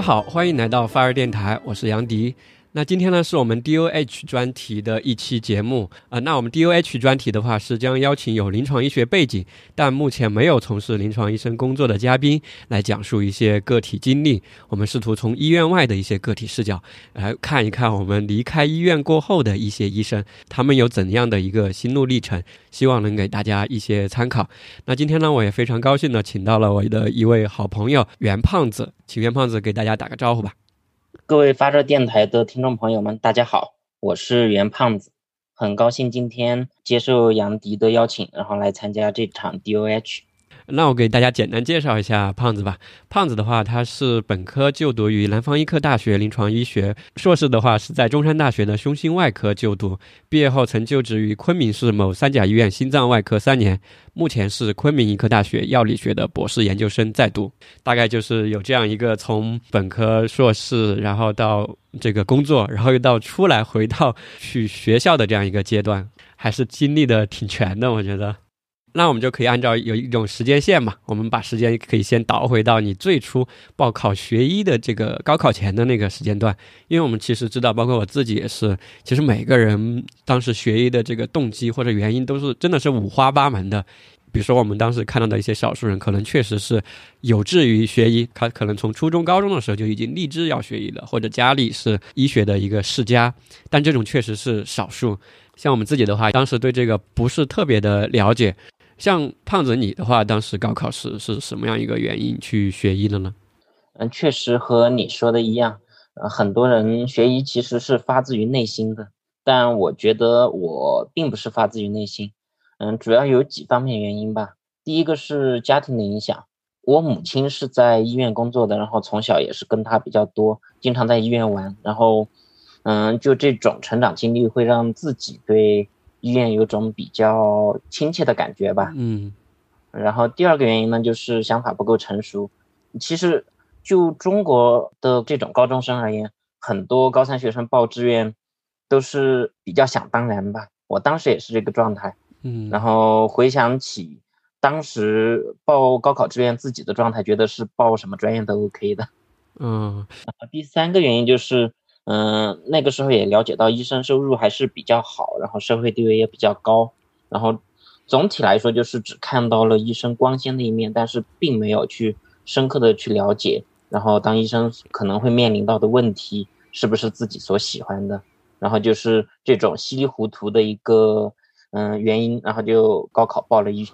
家好，欢迎来到发热电台，我是杨迪。那今天呢，是我们 DOH 专题的一期节目啊。那我们 DOH 专题的话，是将邀请有临床医学背景，但目前没有从事临床医生工作的嘉宾，来讲述一些个体经历。我们试图从医院外的一些个体视角，来看一看我们离开医院过后的一些医生，他们有怎样的一个心路历程，希望能给大家一些参考。那今天呢，我也非常高兴的请到了我的一位好朋友袁胖子，请袁胖子给大家打个招呼吧。各位发射电台的听众朋友们，大家好，我是袁胖子，很高兴今天接受杨迪的邀请，然后来参加这场 DOH。那我给大家简单介绍一下胖子吧。胖子的话，他是本科就读于南方医科大学临床医学，硕士的话是在中山大学的胸心外科就读，毕业后曾就职于昆明市某三甲医院心脏外科三年，目前是昆明医科大学药理学的博士研究生在读。大概就是有这样一个从本科、硕士，然后到这个工作，然后又到出来回到去学校的这样一个阶段，还是经历的挺全的，我觉得。那我们就可以按照有一种时间线嘛，我们把时间可以先倒回到你最初报考学医的这个高考前的那个时间段，因为我们其实知道，包括我自己也是，其实每个人当时学医的这个动机或者原因都是真的是五花八门的。比如说我们当时看到的一些少数人，可能确实是有志于学医，他可能从初中、高中的时候就已经立志要学医了，或者家里是医学的一个世家，但这种确实是少数。像我们自己的话，当时对这个不是特别的了解。像胖子你的话，当时高考是是什么样一个原因去学医的呢？嗯，确实和你说的一样，呃，很多人学医其实是发自于内心的，但我觉得我并不是发自于内心。嗯，主要有几方面原因吧。第一个是家庭的影响，我母亲是在医院工作的，然后从小也是跟她比较多，经常在医院玩，然后，嗯，就这种成长经历会让自己对。医院有种比较亲切的感觉吧，嗯，然后第二个原因呢，就是想法不够成熟。其实就中国的这种高中生而言，很多高三学生报志愿都是比较想当然吧。我当时也是这个状态，嗯，然后回想起当时报高考志愿自己的状态，觉得是报什么专业都 OK 的，嗯。第三个原因就是。嗯，那个时候也了解到医生收入还是比较好，然后社会地位也比较高，然后总体来说就是只看到了医生光鲜的一面，但是并没有去深刻的去了解，然后当医生可能会面临到的问题是不是自己所喜欢的，然后就是这种稀里糊涂的一个嗯原因，然后就高考报了医。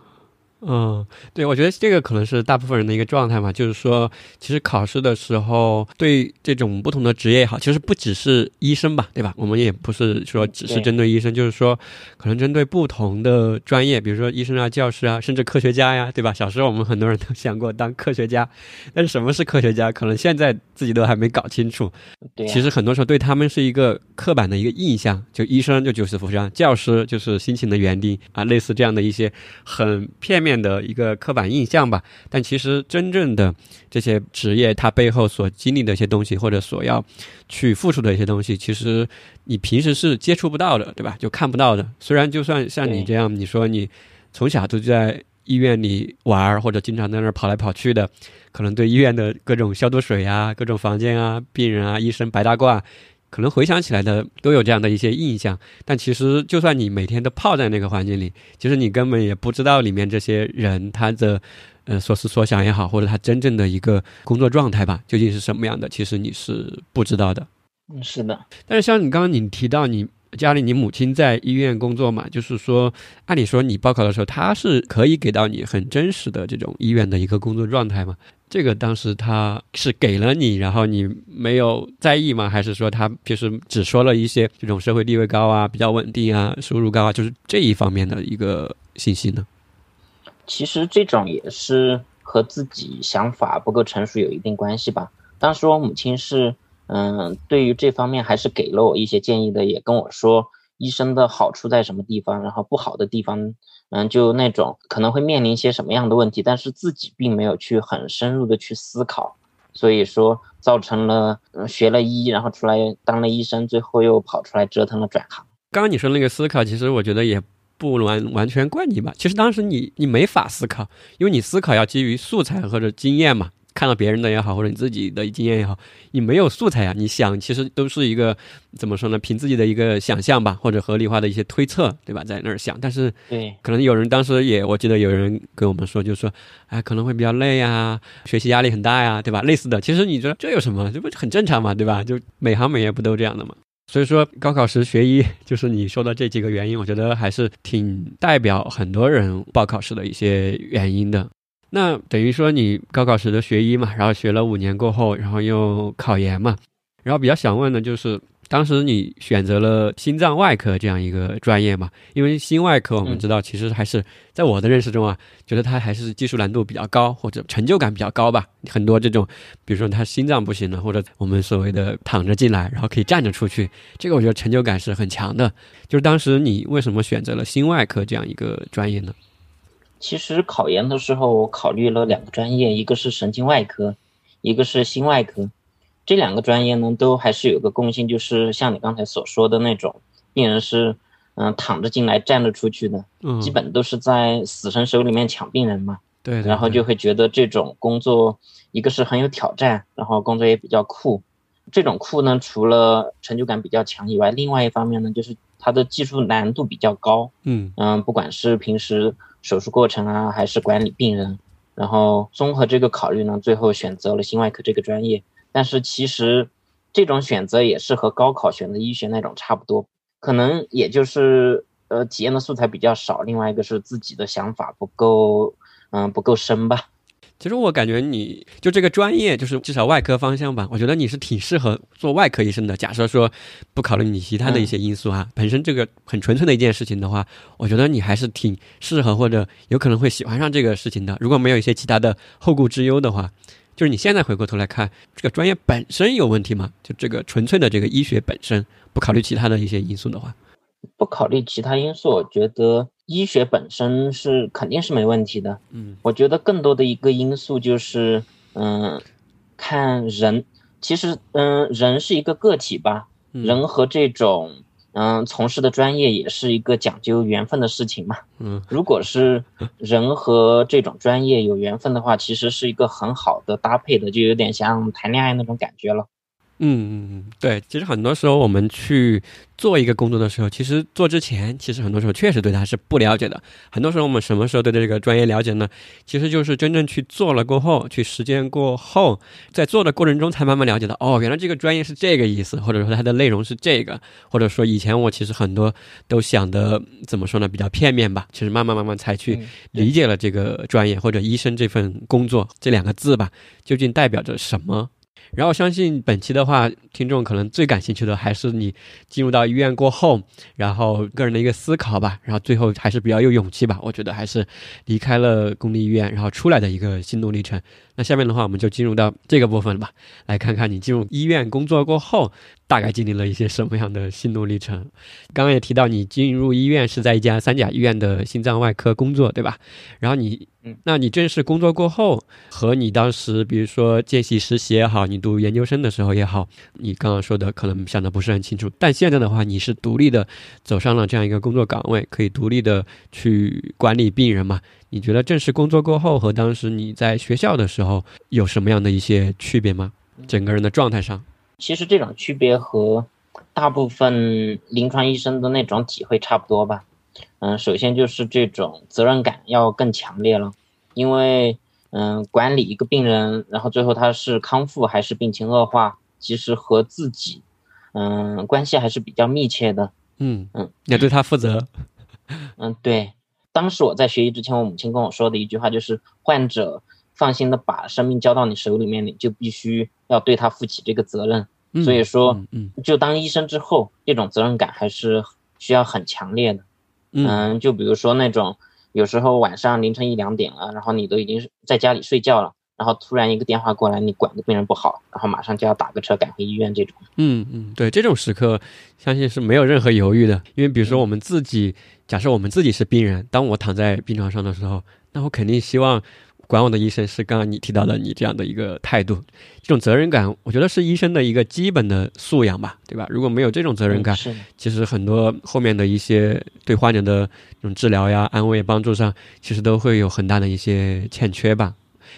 嗯，对，我觉得这个可能是大部分人的一个状态嘛，就是说，其实考试的时候，对这种不同的职业也好，其实不只是医生吧，对吧？我们也不是说只是针对医生，就是说，可能针对不同的专业，比如说医生啊、教师啊，甚至科学家呀，对吧？小时候我们很多人都想过当科学家，但是什么是科学家，可能现在自己都还没搞清楚。对，其实很多时候对他们是一个刻板的一个印象，就医生就九死扶伤，教师就是辛勤的园丁啊，类似这样的一些很片面。面的一个刻板印象吧，但其实真正的这些职业，它背后所经历的一些东西，或者所要去付出的一些东西，其实你平时是接触不到的，对吧？就看不到的。虽然就算像你这样，你说你从小都在医院里玩，或者经常在那儿跑来跑去的，可能对医院的各种消毒水啊、各种房间啊、病人啊、医生白大褂。可能回想起来的都有这样的一些印象，但其实就算你每天都泡在那个环境里，其实你根本也不知道里面这些人他的呃所思所想也好，或者他真正的一个工作状态吧，究竟是什么样的，其实你是不知道的。嗯，是的。但是像你刚刚你提到你家里你母亲在医院工作嘛，就是说按理说你报考的时候，他是可以给到你很真实的这种医院的一个工作状态嘛？这个当时他是给了你，然后你没有在意吗？还是说他就是只说了一些这种社会地位高啊、比较稳定啊、收入高啊，就是这一方面的一个信息呢？其实这种也是和自己想法不够成熟有一定关系吧。当时我母亲是，嗯，对于这方面还是给了我一些建议的，也跟我说医生的好处在什么地方，然后不好的地方。嗯，就那种可能会面临一些什么样的问题，但是自己并没有去很深入的去思考，所以说造成了学了医，然后出来当了医生，最后又跑出来折腾了转行。刚刚你说那个思考，其实我觉得也不完完全怪你吧。其实当时你你没法思考，因为你思考要基于素材或者经验嘛。看到别人的也好，或者你自己的经验也好，你没有素材啊，你想其实都是一个怎么说呢？凭自己的一个想象吧，或者合理化的一些推测，对吧？在那儿想，但是对，可能有人当时也，我记得有人跟我们说，就是说，哎，可能会比较累呀，学习压力很大呀，对吧？类似的，其实你觉得这有什么？这不很正常嘛，对吧？就每行每业不都这样的嘛？所以说，高考时学医，就是你说的这几个原因，我觉得还是挺代表很多人报考时的一些原因的。那等于说，你高考时的学医嘛，然后学了五年过后，然后又考研嘛，然后比较想问的就是。当时你选择了心脏外科这样一个专业嘛？因为心外科我们知道，其实还是在我的认识中啊，觉得它还是技术难度比较高，或者成就感比较高吧。很多这种，比如说他心脏不行了，或者我们所谓的躺着进来，然后可以站着出去，这个我觉得成就感是很强的。就是当时你为什么选择了心外科这样一个专业呢？其实考研的时候，我考虑了两个专业，一个是神经外科，一个是心外科。这两个专业呢，都还是有个共性，就是像你刚才所说的那种，病人是，嗯，躺着进来，站着出去的，嗯，基本都是在死神手里面抢病人嘛，对，然后就会觉得这种工作，一个是很有挑战，然后工作也比较酷，这种酷呢，除了成就感比较强以外，另外一方面呢，就是它的技术难度比较高，嗯。嗯，不管是平时手术过程啊，还是管理病人，然后综合这个考虑呢，最后选择了心外科这个专业。但是其实，这种选择也是和高考选择医学那种差不多，可能也就是呃体验的素材比较少，另外一个是自己的想法不够，嗯不够深吧。其实我感觉你就这个专业，就是至少外科方向吧，我觉得你是挺适合做外科医生的。假设说不考虑你其他的一些因素啊，本身这个很纯粹的一件事情的话，我觉得你还是挺适合或者有可能会喜欢上这个事情的。如果没有一些其他的后顾之忧的话。就是你现在回过头来看，这个专业本身有问题吗？就这个纯粹的这个医学本身，不考虑其他的一些因素的话，不考虑其他因素，我觉得医学本身是肯定是没问题的。嗯，我觉得更多的一个因素就是，嗯，看人，其实，嗯，人是一个个体吧，人和这种。嗯，从事的专业也是一个讲究缘分的事情嘛。嗯，如果是人和这种专业有缘分的话，其实是一个很好的搭配的，就有点像谈恋爱那种感觉了。嗯嗯嗯，对，其实很多时候我们去做一个工作的时候，其实做之前，其实很多时候确实对它是不了解的。很多时候我们什么时候对这个专业了解呢？其实就是真正去做了过后，去实践过后，在做的过程中才慢慢了解到，哦，原来这个专业是这个意思，或者说它的内容是这个，或者说以前我其实很多都想的怎么说呢，比较片面吧。其实慢慢慢慢才去理解了这个专业或者医生这份工作这两个字吧，究竟代表着什么。然后相信本期的话，听众可能最感兴趣的还是你进入到医院过后，然后个人的一个思考吧。然后最后还是比较有勇气吧，我觉得还是离开了公立医院，然后出来的一个心路历程。那下面的话，我们就进入到这个部分了吧，来看看你进入医院工作过后，大概经历了一些什么样的心路历程。刚刚也提到，你进入医院是在一家三甲医院的心脏外科工作，对吧？然后你，那你正式工作过后，和你当时，比如说见习实习也好，你读研究生的时候也好，你刚刚说的可能想的不是很清楚。但现在的话，你是独立的走上了这样一个工作岗位，可以独立的去管理病人嘛？你觉得正式工作过后和当时你在学校的时候有什么样的一些区别吗？整个人的状态上，其实这种区别和大部分临床医生的那种体会差不多吧。嗯，首先就是这种责任感要更强烈了，因为嗯，管理一个病人，然后最后他是康复还是病情恶化，其实和自己嗯关系还是比较密切的。嗯嗯，要对他负责。嗯，对。当时我在学医之前，我母亲跟我说的一句话就是：患者放心的把生命交到你手里面，你就必须要对他负起这个责任。所以说，嗯，就当医生之后，这种责任感还是需要很强烈的。嗯，就比如说那种有时候晚上凌晨一两点了，然后你都已经在家里睡觉了，然后突然一个电话过来，你管的病人不好，然后马上就要打个车赶回医院这种。嗯嗯，对，这种时刻，相信是没有任何犹豫的，因为比如说我们自己。假设我们自己是病人，当我躺在病床上的时候，那我肯定希望管我的医生是刚刚你提到的你这样的一个态度，这种责任感，我觉得是医生的一个基本的素养吧，对吧？如果没有这种责任感，其实很多后面的一些对患者的这种治疗呀、安慰、帮助上，其实都会有很大的一些欠缺吧。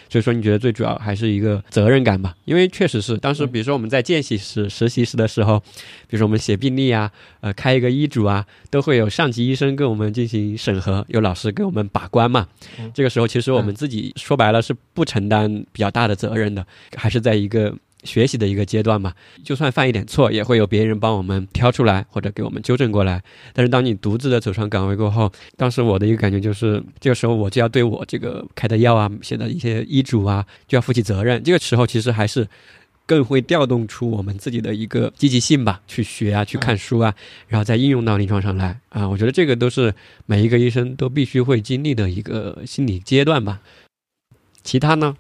所以说，你觉得最主要还是一个责任感吧？因为确实是当时，比如说我们在见习时、实习时的时候，比如说我们写病历啊，呃，开一个医嘱啊，都会有上级医生跟我们进行审核，有老师给我们把关嘛。这个时候，其实我们自己说白了是不承担比较大的责任的，还是在一个。学习的一个阶段嘛，就算犯一点错，也会有别人帮我们挑出来或者给我们纠正过来。但是当你独自的走上岗位过后，当时我的一个感觉就是，这个时候我就要对我这个开的药啊、写的一些医嘱啊，就要负起责任。这个时候其实还是更会调动出我们自己的一个积极性吧，去学啊、去看书啊，然后再应用到临床上来啊。我觉得这个都是每一个医生都必须会经历的一个心理阶段吧。其他呢？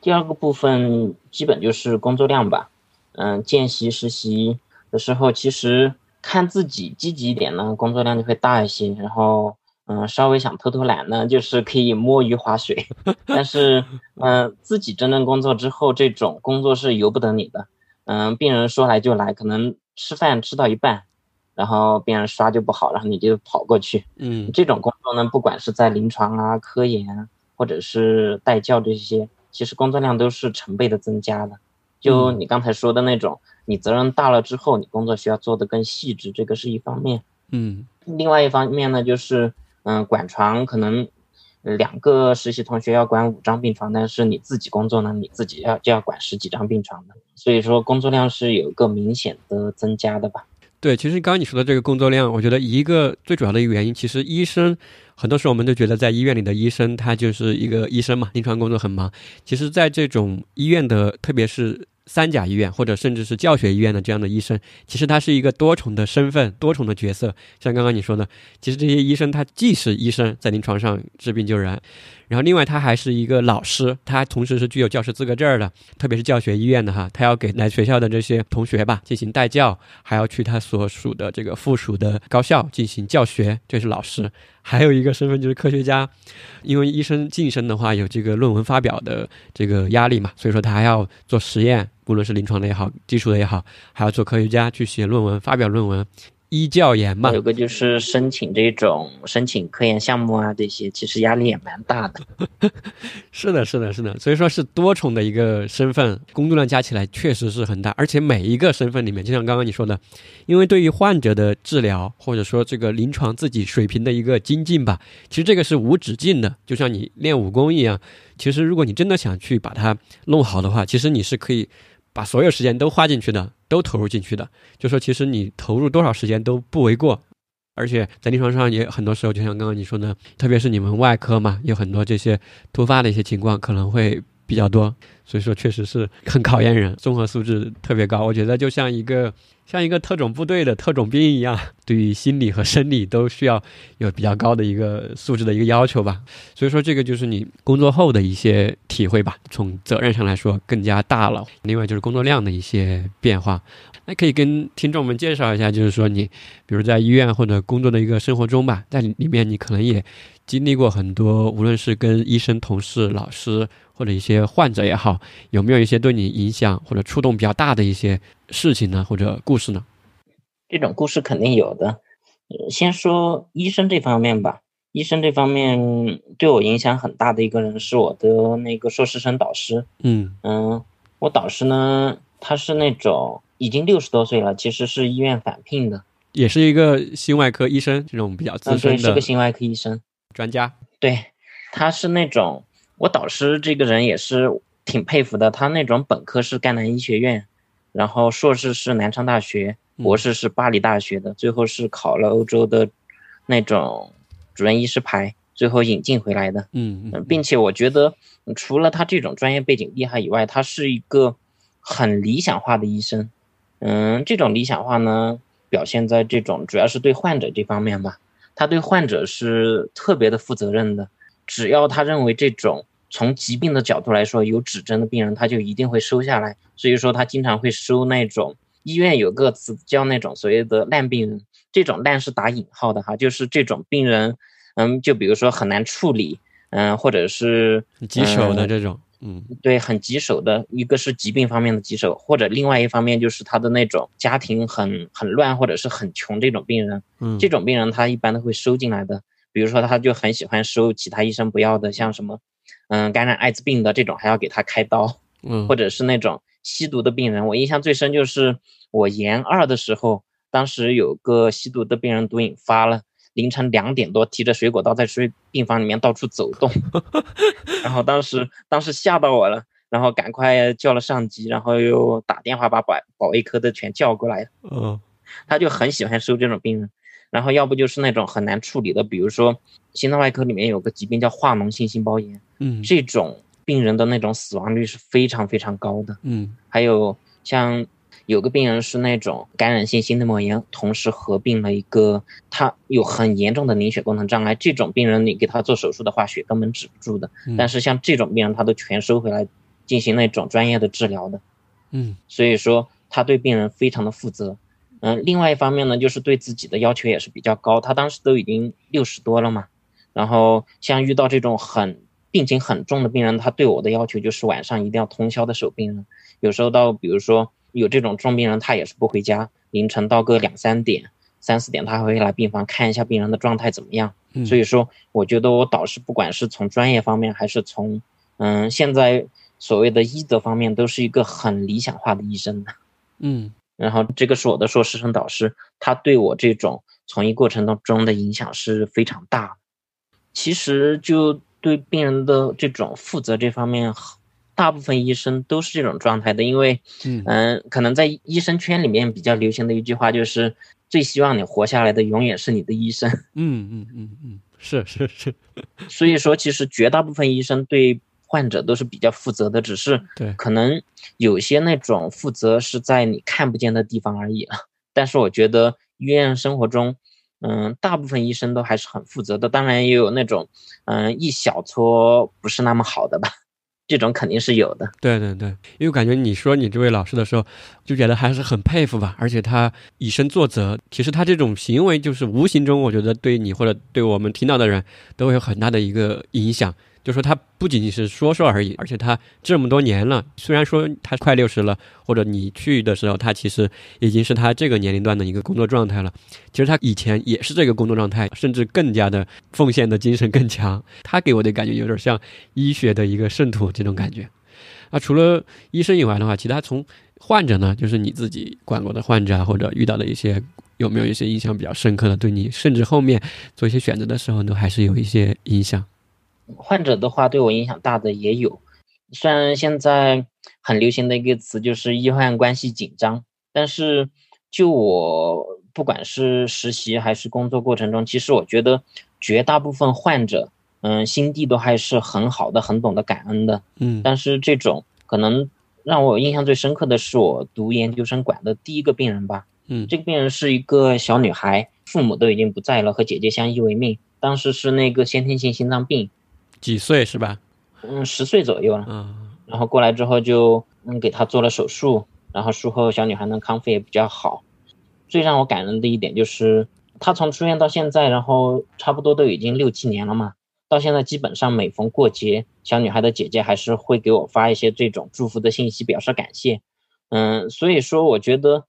第二个部分基本就是工作量吧，嗯，见习实习的时候，其实看自己积极一点呢，工作量就会大一些。然后，嗯，稍微想偷偷懒呢，就是可以摸鱼划水。但是，嗯，自己真正工作之后，这种工作是由不得你的。嗯，病人说来就来，可能吃饭吃到一半，然后病人刷就不好，然后你就跑过去。嗯，这种工作呢，不管是在临床啊、科研，或者是带教这些。其实工作量都是成倍的增加的，就你刚才说的那种，你责任大了之后，你工作需要做得更细致，这个是一方面。嗯，另外一方面呢，就是嗯，管床可能两个实习同学要管五张病床，但是你自己工作呢，你自己要就要管十几张病床的，所以说工作量是有一个明显的增加的吧。对，其实刚刚你说的这个工作量，我觉得一个最主要的一个原因，其实医生很多时候我们都觉得在医院里的医生他就是一个医生嘛，临床工作很忙。其实，在这种医院的，特别是。三甲医院或者甚至是教学医院的这样的医生，其实他是一个多重的身份、多重的角色。像刚刚你说的，其实这些医生他既是医生，在临床上治病救人，然后另外他还是一个老师，他同时是具有教师资格证的。特别是教学医院的哈，他要给来学校的这些同学吧进行带教，还要去他所属的这个附属的高校进行教学，这是老师。还有一个身份就是科学家，因为医生晋升的话有这个论文发表的这个压力嘛，所以说他还要做实验，无论是临床的也好，基础的也好，还要做科学家去写论文、发表论文。医教研嘛，有个就是申请这种申请科研项目啊，这些其实压力也蛮大的。是的，是的，是的，所以说是多重的一个身份，工作量加起来确实是很大，而且每一个身份里面，就像刚刚你说的，因为对于患者的治疗或者说这个临床自己水平的一个精进吧，其实这个是无止境的，就像你练武功一样，其实如果你真的想去把它弄好的话，其实你是可以。把所有时间都花进去的，都投入进去的，就说其实你投入多少时间都不为过，而且在临床上也很多时候，就像刚刚你说的，特别是你们外科嘛，有很多这些突发的一些情况可能会比较多，所以说确实是很考验人，综合素质特别高。我觉得就像一个。像一个特种部队的特种兵一样，对于心理和生理都需要有比较高的一个素质的一个要求吧。所以说，这个就是你工作后的一些体会吧。从责任上来说，更加大了。另外就是工作量的一些变化。那可以跟听众们介绍一下，就是说你，比如在医院或者工作的一个生活中吧，在里面你可能也经历过很多，无论是跟医生、同事、老师或者一些患者也好，有没有一些对你影响或者触动比较大的一些？事情呢，或者故事呢？这种故事肯定有的。先说医生这方面吧。医生这方面对我影响很大的一个人是我的那个硕士生导师。嗯嗯，我导师呢，他是那种已经六十多岁了，其实是医院返聘的，也是一个心外科医生，这种比较资深的，是个心外科医生专家。对，他是那种我导师这个人也是挺佩服的。他那种本科是赣南医学院。然后硕士是南昌大学，博士是巴黎大学的，最后是考了欧洲的那种主任医师牌，最后引进回来的。嗯嗯，并且我觉得除了他这种专业背景厉害以外，他是一个很理想化的医生。嗯，这种理想化呢，表现在这种主要是对患者这方面吧。他对患者是特别的负责任的，只要他认为这种。从疾病的角度来说，有指针的病人，他就一定会收下来。所以说，他经常会收那种医院有个词叫那种所谓的烂病人，这种烂是打引号的哈，就是这种病人，嗯，就比如说很难处理，嗯，或者是棘手的这种，嗯，对，很棘手的，一个是疾病方面的棘手，或者另外一方面就是他的那种家庭很很乱或者是很穷这种病人，嗯，这种病人他一般都会收进来的。比如说，他就很喜欢收其他医生不要的，像什么。嗯感染艾滋病的这种还要给他开刀，嗯，或者是那种吸毒的病人，我印象最深就是我研二的时候，当时有个吸毒的病人毒瘾发了，凌晨两点多提着水果刀在睡病房里面到处走动，然后当时当时吓到我了，然后赶快叫了上级，然后又打电话把保保卫科的全叫过来，嗯他就很喜欢收这种病人，然后要不就是那种很难处理的，比如说心脏外科里面有个疾病叫化脓性心包炎，嗯这种病人的那种死亡率是非常非常高的。嗯还有像有个病人是那种感染性心内膜炎，同时合并了一个他有很严重的凝血功能障碍，这种病人你给他做手术的话，血根本止不住的。嗯，但是像这种病人，他都全收回来进行那种专业的治疗的。嗯所以说他对病人非常的负责。嗯，另外一方面呢，就是对自己的要求也是比较高。他当时都已经六十多了嘛，然后像遇到这种很病情很重的病人，他对我的要求就是晚上一定要通宵的守病人。有时候到比如说有这种重病人，他也是不回家，凌晨到个两三点、三四点，他还会来病房看一下病人的状态怎么样。嗯，所以说，我觉得我导师不管是从专业方面，还是从嗯现在所谓的医德方面，都是一个很理想化的医生的。嗯 然后这个是我的硕士生导师，他对我这种从医过程当中的影响是非常大的。其实就对病人的这种负责这方面，大部分医生都是这种状态的。因为，嗯嗯、可能在医生圈里面比较流行的一句话就是，最希望你活下来的永远是你的医生。嗯嗯嗯嗯，是是是，所以说，其实绝大部分医生对患者都是比较负责的，只是对，可能有些那种负责是在你看不见的地方而已了。但是我觉得医院生活中，嗯，大部分医生都还是很负责的。当然也有那种，嗯，一小撮不是那么好的吧，这种肯定是有的。对对对，因为感觉你说你这位老师的时候，就觉得还是很佩服吧，而且他以身作则，其实他这种行为就是无形中，我觉得对你或者对我们听到的人都会有很大的一个影响。就说他不仅仅是说说而已，而且他这么多年了，虽然说他快六十了，或者你去的时候，他其实已经是他这个年龄段的一个工作状态了。其实他以前也是这个工作状态，甚至更加的奉献的精神更强。他给我的感觉有点像医学的一个圣徒这种感觉。啊，除了医生以外的话，其他从患者呢，就是你自己管过的患者，或者遇到的一些，有没有一些印象比较深刻的，对你甚至后面做一些选择的时候，都还是有一些影响。患者的话对我影响大的也有，虽然现在很流行的一个词就是医患关系紧张，但是就我不管是实习还是工作过程中，其实我觉得绝大部分患者，嗯，心地都还是很好的，很懂得感恩的。嗯但是这种可能让我印象最深刻的是我读研究生管的第一个病人吧。嗯这个病人是一个小女孩，父母都已经不在了，和姐姐相依为命。当时是那个先天性心脏病，几岁是吧？嗯，十岁左右了。嗯，然后过来之后就嗯给她做了手术，然后术后小女孩呢康复也比较好。最让我感人的一点就是，她从出院到现在，然后差不多都已经六七年了嘛，到现在基本上每逢过节，小女孩的姐姐还是会给我发一些这种祝福的信息，表示感谢。嗯，所以说我觉得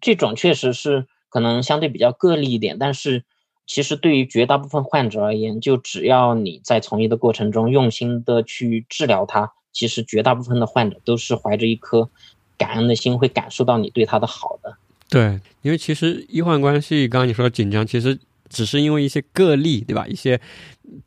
这种确实是可能相对比较个例一点，但是其实对于绝大部分患者而言，就只要你在从医的过程中用心的去治疗他，其实绝大部分的患者都是怀着一颗感恩的心，会感受到你对他的好的。对，因为其实医患关系，刚刚你说的紧张，其实只是因为一些个例，对吧？一些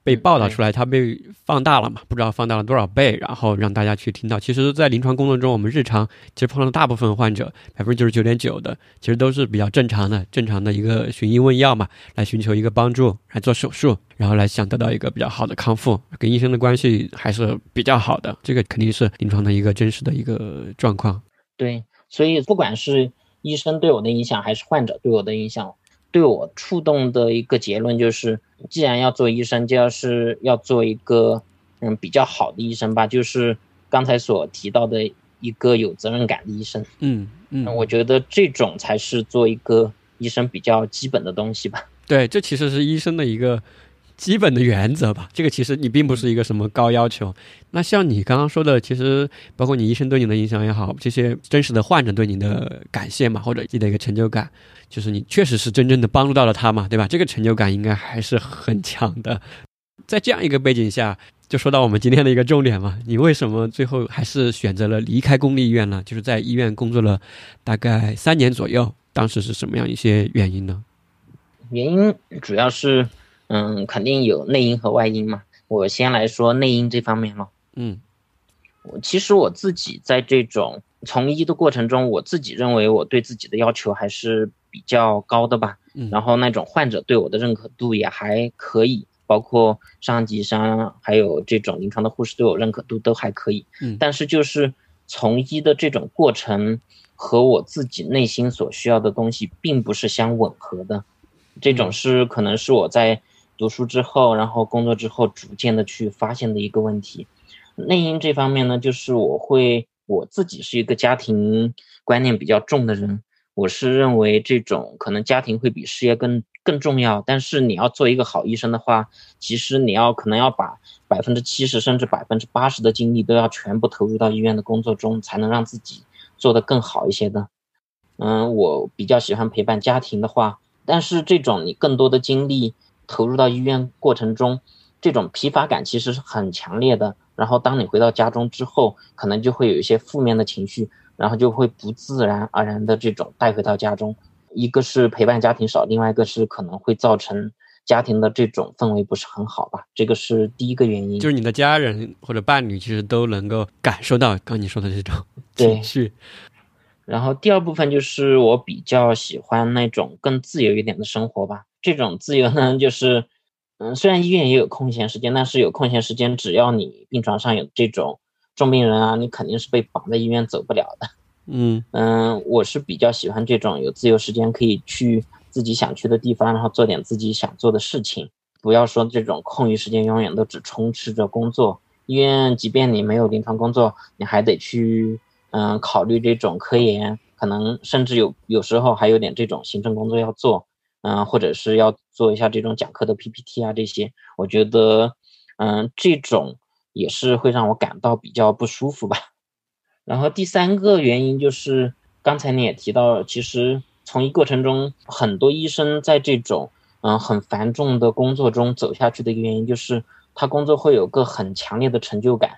被报道出来，它被放大了嘛，不知道放大了多少倍，然后让大家去听到。其实，在临床工作中，我们日常其实碰到的大部分患者，百分之九十九点九的，其实都是比较正常的，正常的一个寻医问药嘛，来寻求一个帮助，来做手术，然后来想得到一个比较好的康复，跟医生的关系还是比较好的。这个肯定是临床的一个真实的一个状况。对，所以不管是医生对我的影响，还是患者对我的影响，对我触动的一个结论就是，既然要做医生，就要是要做一个嗯比较好的医生吧，就是刚才所提到的一个有责任感的医生。嗯嗯，我觉得这种才是做一个医生比较基本的东西吧。对，这其实是医生的一个基本的原则吧。这个其实你并不是一个什么高要求。那像你刚刚说的，其实包括你医生对你的影响也好，这些真实的患者对你的感谢嘛，或者自己的一个成就感，就是你确实是真正的帮助到了他嘛，对吧？这个成就感应该还是很强的。在这样一个背景下，就说到我们今天的一个重点嘛，你为什么最后还是选择了离开公立医院呢？就是在医院工作了大概三年左右，当时是什么样一些原因呢？原因主要是，嗯，肯定有内因和外因嘛。我先来说内因这方面咯。嗯，我其实我自己在这种从医的过程中，我自己认为我对自己的要求还是比较高的吧。嗯，然后那种患者对我的认可度也还可以，包括上级上还有这种临床的护士对我认可度都还可以。嗯，但是就是从医的这种过程和我自己内心所需要的东西并不是相吻合的。这种是可能是我在读书之后，然后工作之后逐渐的去发现的一个问题。内因这方面呢，就是我会我自己是一个家庭观念比较重的人，我是认为这种可能家庭会比事业更更重要。但是你要做一个好医生的话，其实你要可能要把百分之七十甚至百分之八十的精力都要全部投入到医院的工作中，才能让自己做得更好一些的。嗯，我比较喜欢陪伴家庭的话。但是这种你更多的精力投入到医院过程中，这种疲乏感其实是很强烈的。然后当你回到家中之后，可能就会有一些负面的情绪，然后就会不自然而然的这种带回到家中。一个是陪伴家庭少，另外一个是可能会造成家庭的这种氛围不是很好吧。这个是第一个原因。就是你的家人或者伴侣其实都能够感受到刚你说的这种情绪。然后第二部分就是我比较喜欢那种更自由一点的生活吧。这种自由呢，就是，嗯，虽然医院也有空闲时间，但是有空闲时间，只要你病床上有这种重病人啊，你肯定是被绑在医院走不了的。嗯嗯，我是比较喜欢这种有自由时间可以去自己想去的地方，然后做点自己想做的事情。不要说这种空余时间永远都只充斥着工作。医院即便你没有临床工作，你还得去。嗯，考虑这种科研，可能甚至有有时候还有点这种行政工作要做，嗯，或者是要做一下这种讲课的 PPT 啊这些，我觉得，嗯，这种也是会让我感到比较不舒服吧。然后第三个原因就是，刚才你也提到，其实从医过程中，很多医生在这种嗯很繁重的工作中走下去的一个原因，就是他工作会有个很强烈的成就感，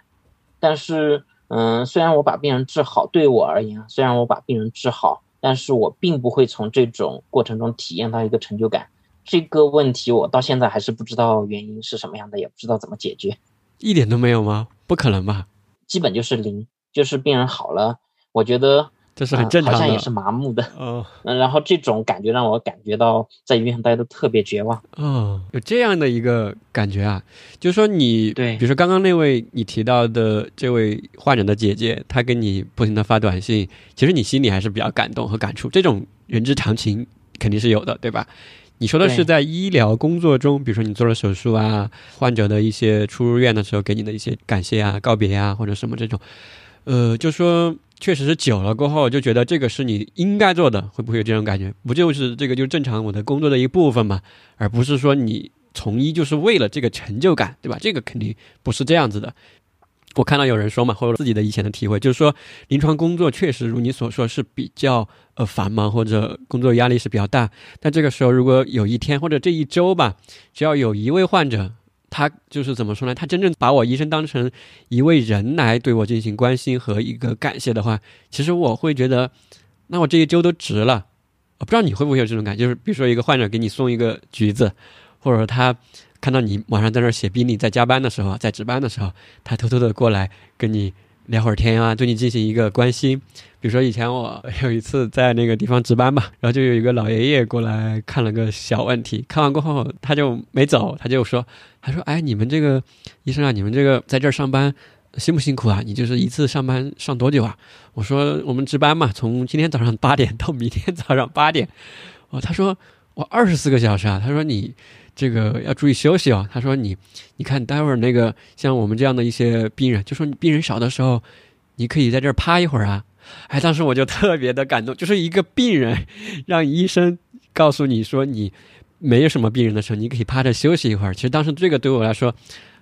但是。嗯，虽然我把病人治好，对我而言，虽然我把病人治好，但是我并不会从这种过程中体验到一个成就感。这个问题我到现在还是不知道原因是什么样的，也不知道怎么解决。一点都没有吗？不可能吧？基本就是零，就是病人好了，我觉得。这是很正常的，好像也是麻木的。嗯，然后这种感觉让我感觉到在医院待的特别绝望。哦，有这样的一个感觉啊，就是说你，对，比如说刚刚那位你提到的这位患者的姐姐，她给你不停的发短信，其实你心里还是比较感动和感触。这种人之常情肯定是有的，对吧？你说的是在医疗工作中，比如说你做了手术啊，患者的一些出入院的时候给你的一些感谢啊、告别啊，或者什么这种，呃，就说。确实是久了过后就觉得这个是你应该做的，会不会有这种感觉？不就是这个就正常我的工作的一部分嘛，而不是说你从医就是为了这个成就感，对吧？这个肯定不是这样子的。我看到有人说嘛，或者自己的以前的体会，就是说临床工作确实如你所说是比较呃繁忙或者工作压力是比较大。但这个时候如果有一天或者这一周吧，只要有一位患者。他就是怎么说呢？他真正把我医生当成一位人来对我进行关心和一个感谢的话，其实我会觉得，那我这一周都值了。我不知道你会不会有这种感觉，就是比如说一个患者给你送一个橘子，或者他看到你晚上在那儿写病历，在加班的时候，在值班的时候，他偷偷的过来跟你。聊会儿天啊，对你进行一个关心。比如说以前我 有一次在那个地方值班吧，然后就有一个老爷爷过来看了个小问题，看完过后他就没走，他就说：“他说哎，你们这个医生啊，你们这个在这儿上班辛不辛苦啊？你就是一次上班上多久啊？”我说：“我们值班嘛，从今天早上八点到明天早上八点。”哦，他说：“我二十四个小时啊。”他说：“你。”这个要注意休息哦。他说：“你，你看，待会儿那个像我们这样的一些病人，就说你病人少的时候，你可以在这儿趴一会儿啊。”哎，当时我就特别的感动，就是一个病人让医生告诉你说你没有什么病人的时候，你可以趴着休息一会儿。其实当时这个对我来说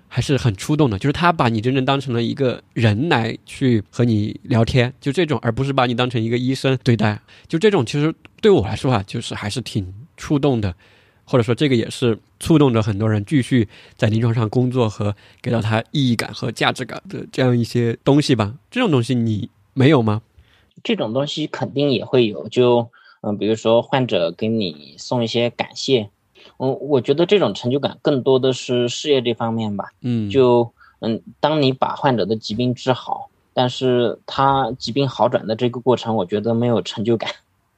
还是很触动的，就是他把你真正当成了一个人来去和你聊天，就这种，而不是把你当成一个医生对待。就这种，其实对我来说啊，就是还是挺触动的。或者说这个也是触动着很多人继续在临床上工作和给到他意义感和价值感的这样一些东西吧。这种东西你没有吗？这种东西肯定也会有，就嗯，比如说患者给你送一些感谢，嗯，我觉得这种成就感更多的是事业这方面吧。嗯，就嗯，当你把患者的疾病治好，但是他疾病好转的这个过程，我觉得没有成就感。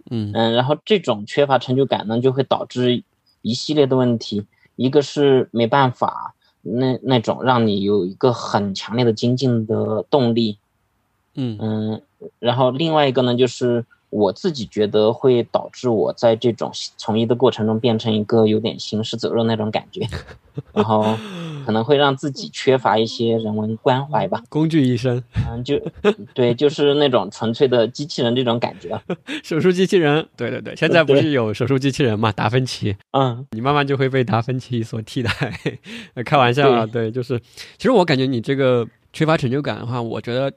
嗯嗯，然后这种缺乏成就感呢，就会导致一系列的问题，一个是没办法那那种让你有一个很强烈的精进的动力。嗯嗯，然后另外一个呢，就是我自己觉得会导致我在这种从医的过程中变成一个有点行尸走肉那种感觉，然后可能会让自己缺乏一些人文关怀吧。工具医生，嗯，就对，就是那种纯粹的机器人这种感觉。手术机器人，对对对，现在不是有手术机器人嘛，达芬奇，嗯，你慢慢就会被达芬奇所替代。开玩笑啊，对，就是，其实我感觉你这个缺乏成就感的话，我觉得。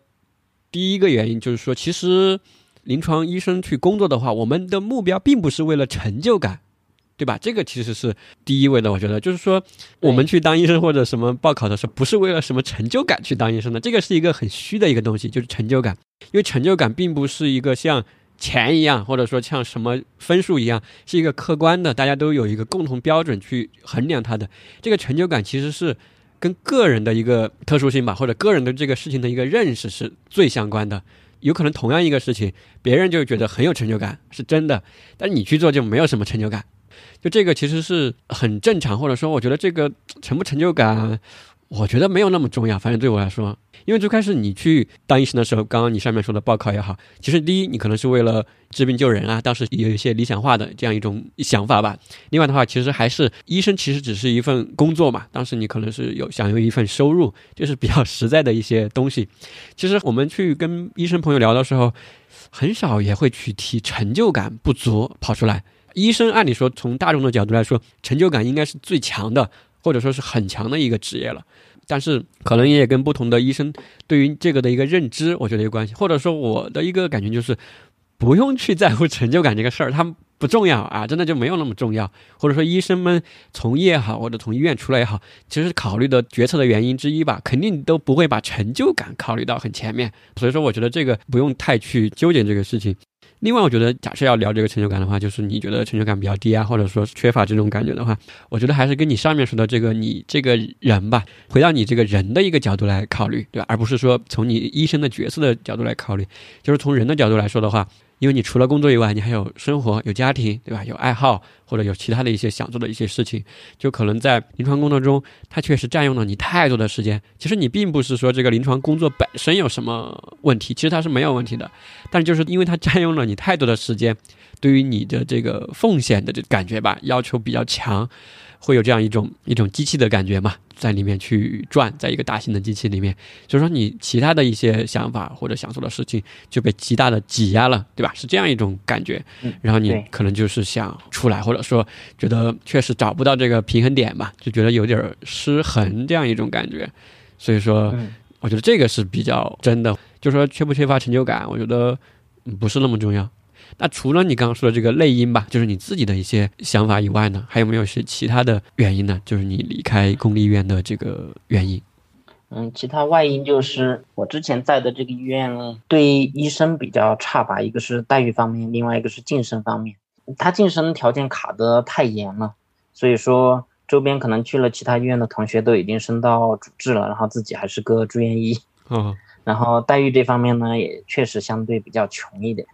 第一个原因就是说，其实临床医生去工作的话，我们的目标并不是为了成就感，对吧？这个其实是第一位的。我觉得就是说，我们去当医生或者什么报考的时候，不是为了什么成就感去当医生的。这个是一个很虚的一个东西，就是成就感。因为成就感并不是一个像钱一样，或者说像什么分数一样，是一个客观的，大家都有一个共同标准去衡量它的。这个成就感其实是。跟个人的一个特殊性吧，或者个人的这个事情的一个认识是最相关的。有可能同样一个事情，别人就觉得很有成就感，是真的，但你去做就没有什么成就感。就这个其实是很正常，或者说我觉得这个成不成就感。我觉得没有那么重要，反正对我来说，因为最开始你去当医生的时候，刚刚你上面说的报考也好，其实第一你可能是为了治病救人啊，当时有一些理想化的这样一种想法吧。另外的话，其实还是医生其实只是一份工作嘛，当时你可能是有想有一份收入，就是比较实在的一些东西。其实我们去跟医生朋友聊的时候，很少也会去提成就感不足跑出来。医生按理说从大众的角度来说，成就感应该是最强的。或者说是很强的一个职业了，但是可能也跟不同的医生对于这个的一个认知，我觉得有关系。或者说我的一个感觉就是，不用去在乎成就感这个事儿，它不重要啊，真的就没有那么重要。或者说医生们从业也好，或者从医院出来也好，其实考虑的决策的原因之一吧，肯定都不会把成就感考虑到很前面。所以说，我觉得这个不用太去纠结这个事情。另外，我觉得假设要聊这个成就感的话，就是你觉得成就感比较低啊，或者说缺乏这种感觉的话，我觉得还是跟你上面说的这个你这个人吧，回到你这个人的一个角度来考虑，对吧？而不是说从你医生的角色的角度来考虑，就是从人的角度来说的话。因为你除了工作以外，你还有生活、有家庭，对吧？有爱好或者有其他的一些想做的一些事情，就可能在临床工作中，它确实占用了你太多的时间。其实你并不是说这个临床工作本身有什么问题，其实它是没有问题的，但就是因为它占用了你太多的时间，对于你的这个奉献的这感觉吧，要求比较强。会有这样一种一种机器的感觉嘛，在里面去转，在一个大型的机器里面，所以说你其他的一些想法或者想做的事情就被极大的挤压了，对吧？是这样一种感觉。然后你可能就是想出来，或者说觉得确实找不到这个平衡点嘛，就觉得有点失衡这样一种感觉。所以说，我觉得这个是比较真的，就说缺不缺乏成就感，我觉得不是那么重要。那除了你刚刚说的这个内因吧，就是你自己的一些想法以外呢，还有没有是其他的原因呢？就是你离开公立医院的这个原因。嗯，其他外因就是我之前在的这个医院对医生比较差吧，一个是待遇方面，另外一个是晋升方面，他晋升条件卡的太严了，所以说周边可能去了其他医院的同学都已经升到主治了，然后自己还是个住院医。嗯。然后待遇这方面呢，也确实相对比较穷一点。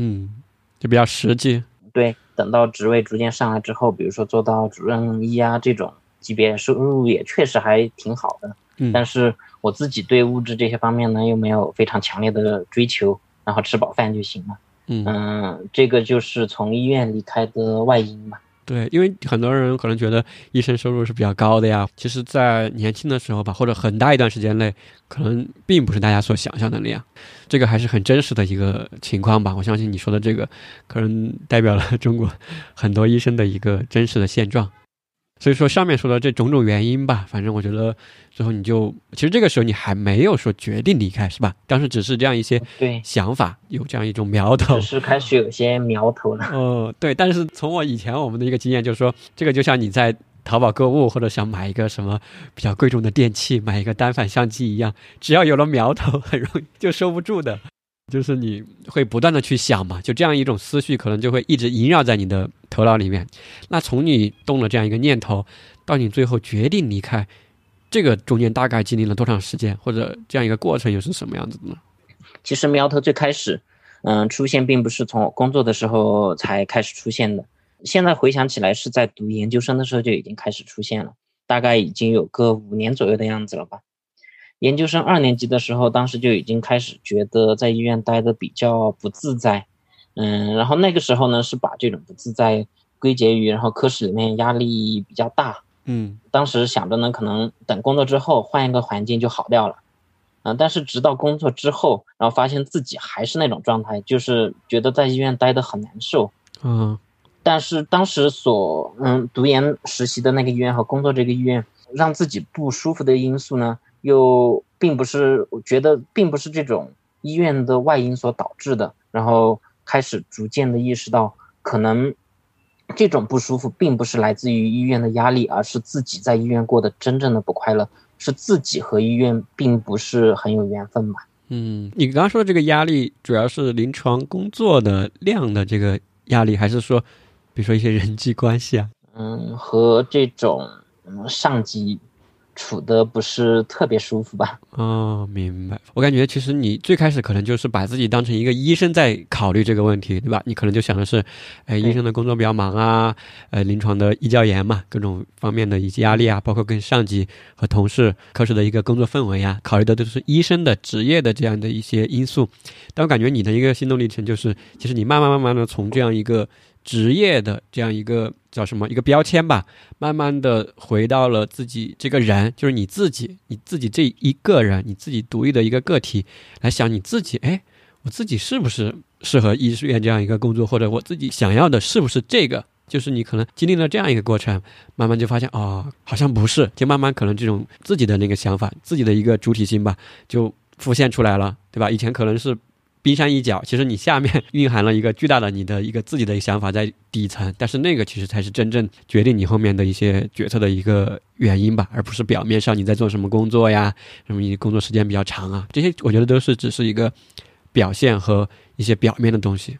嗯，就比较实际。对，等到职位逐渐上来之后，比如说做到主任医啊这种级别，收入也确实还挺好的。嗯，但是我自己对物质这些方面呢，又没有非常强烈的追求，然后吃饱饭就行了。嗯，这个就是从医院离开的外因嘛。对，因为很多人可能觉得医生收入是比较高的呀，其实，在年轻的时候吧，或者很大一段时间内，可能并不是大家所想象的那样。这个还是很真实的一个情况吧。我相信你说的这个，可能代表了中国很多医生的一个真实的现状。所以说上面说的这种种原因吧，反正我觉得最后你就其实这个时候你还没有说决定离开，是吧？当时只是这样一些对想法，有这样一种苗头只。是开始有些苗头了。哦，对，但是从我以前我们的一个经验就是说，这个就像你在淘宝购物或者想买一个什么比较贵重的电器，买一个单反相机一样，只要有了苗头，很容易就收不住的。就是你会不断的去想嘛，就这样一种思绪，可能就会一直萦绕在你的头脑里面。那从你动了这样一个念头，到你最后决定离开，这个中间大概经历了多长时间，或者这样一个过程又是什么样子的呢？其实苗头最开始，嗯、出现并不是从我工作的时候才开始出现的。现在回想起来，是在读研究生的时候就已经开始出现了，大概已经有个五年左右的样子了吧。研究生二年级的时候，当时就已经开始觉得在医院待的比较不自在，嗯，然后那个时候呢，是把这种不自在归结于，然后科室里面压力比较大，嗯。当时想着呢，可能等工作之后换一个环境就好掉了，嗯、但是直到工作之后，然后发现自己还是那种状态，就是觉得在医院待的很难受。嗯。但是当时所嗯读研实习的那个医院和工作这个医院，让自己不舒服的因素呢，又并不是我觉得并不是这种医院的外因所导致的，然后开始逐渐的意识到，可能这种不舒服并不是来自于医院的压力，而是自己在医院过得真正的不快乐，是自己和医院并不是很有缘分吧。嗯，你刚刚说的这个压力，主要是临床工作的量的这个压力，还是说，比如说一些人际关系啊？嗯，和这种嗯上级处的不是特别舒服吧。哦，明白。我感觉其实你最开始可能就是把自己当成一个医生在考虑这个问题，对吧？你可能就想的是，哎，医生的工作比较忙啊，呃，临床的医教研嘛，各种方面的一些压力啊，包括跟上级和同事、科室的一个工作氛围啊，考虑的都是医生的职业的这样的一些因素。但我感觉你的一个心路历程就是，其实你慢慢慢慢的从这样一个职业的这样一个叫什么一个标签吧，慢慢的回到了自己这个人，就是你自己，你自己这一个人，你自己独立的一个个体，来想你自己，哎，我自己是不是适合医院这样一个工作，或者我自己想要的是不是这个？就是你可能经历了这样一个过程，慢慢就发现哦，好像不是，就慢慢可能这种自己的那个想法，自己的一个主体性吧，就浮现出来了，对吧？以前可能是冰山一角，其实你下面 蕴含了一个巨大的你的一个自己的想法在底层，但是那个其实才是真正决定你后面的一些决策的一个原因吧，而不是表面上你在做什么工作呀，什么你工作时间比较长啊，这些我觉得都是只是一个表现和一些表面的东西。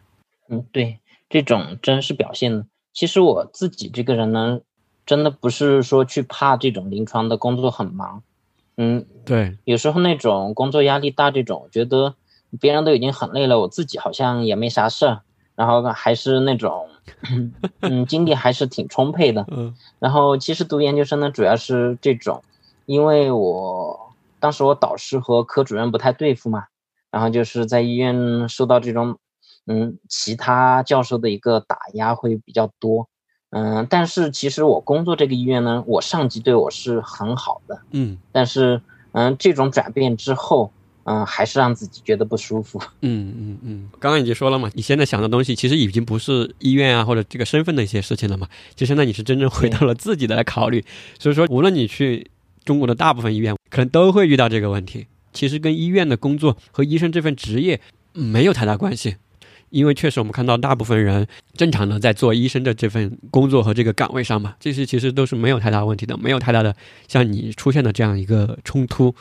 嗯，对，这种真实表现呢，其实我自己这个人呢，真的不是说去怕这种临床的工作很忙，嗯，对，有时候那种工作压力大，这种我觉得别人都已经很累了，我自己好像也没啥事儿，然后还是那种，嗯，精力还是挺充沛的。嗯然后其实读研究生呢，主要是这种，因为我当时我导师和科主任不太对付嘛，然后就是在医院受到这种，嗯，其他教授的一个打压会比较多，嗯，但是其实我工作这个医院呢，我上级对我是很好的，嗯但是嗯，这种转变之后，嗯，还是让自己觉得不舒服。嗯嗯嗯，刚刚已经说了嘛，你现在想的东西其实已经不是医院啊或者这个身份的一些事情了嘛，就现在你是真正回到了自己的来考虑，所以说无论你去中国的大部分医院，可能都会遇到这个问题。其实跟医院的工作和医生这份职业没有太大关系，因为确实我们看到大部分人正常的在做医生的这份工作和这个岗位上嘛，这些其实都是没有太大问题的，没有太大的像你出现的这样一个冲突。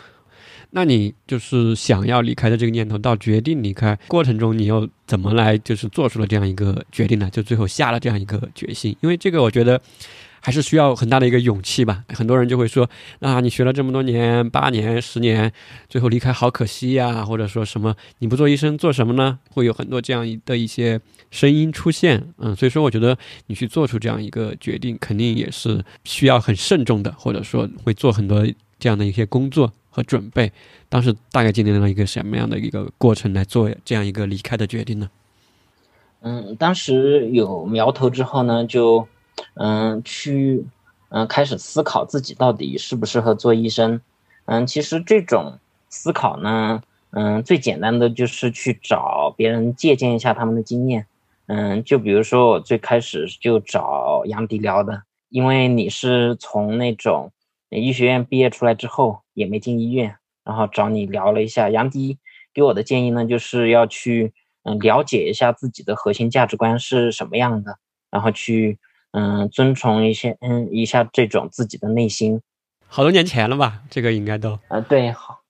那你就是想要离开的这个念头，到决定离开过程中，你又怎么来就是做出了这样一个决定呢？就最后下了这样一个决心，因为这个我觉得还是需要很大的一个勇气吧。很多人就会说，啊，你学了这么多年，八年、十年，最后离开好可惜呀、或者说什么你不做医生做什么呢？会有很多这样的一些声音出现。嗯，所以说我觉得你去做出这样一个决定，肯定也是需要很慎重的，或者说会做很多这样的一些工作和准备。当时大概经历了一个什么样的一个过程来做这样一个离开的决定呢？嗯，当时有苗头之后呢，就嗯去嗯开始思考自己到底适不适合做医生。嗯，其实这种思考呢，嗯，最简单的就是去找别人借鉴一下他们的经验。嗯，就比如说我最开始就找杨迪聊的，因为你是从那种医学院毕业出来之后，也没进医院，然后找你聊了一下。杨迪给我的建议呢，就是要去嗯了解一下自己的核心价值观是什么样的，然后去嗯遵从一些嗯一下这种自己的内心。好多年前了吧？这个应该都啊对，好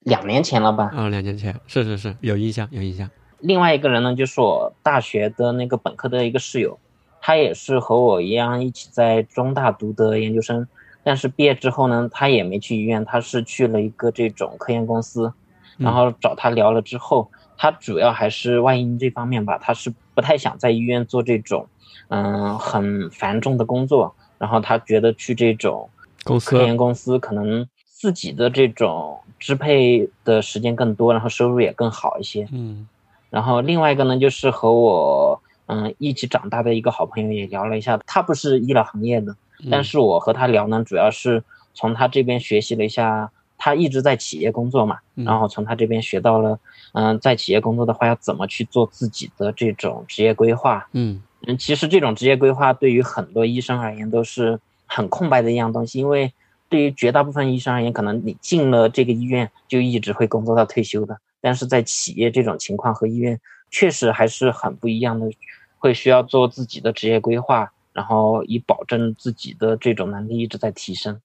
两年前了吧？啊，两年前是是是有印象有印象。另外一个人呢，就是我大学的那个本科的一个室友。他也是和我一样一起在中大读的研究生，但是毕业之后呢，他也没去医院，他是去了一个这种科研公司，然后找他聊了之后，他主要还是外因这方面吧，他是不太想在医院做这种，嗯，很繁重的工作，然后他觉得去这种公司科研公司可能自己的这种支配的时间更多，然后收入也更好一些，嗯，然后另外一个呢，就是和我。嗯，一起长大的一个好朋友也聊了一下，他不是医疗行业的，但是我和他聊呢，主要是从他这边学习了一下，他一直在企业工作嘛，然后从他这边学到了，嗯，在企业工作的话要怎么去做自己的这种职业规划，嗯。嗯，其实这种职业规划对于很多医生而言都是很空白的一样东西，因为对于绝大部分医生而言，可能你进了这个医院就一直会工作到退休的，但是在企业这种情况和医院确实还是很不一样的。会需要做自己的职业规划，然后以保证自己的这种能力一直在提升。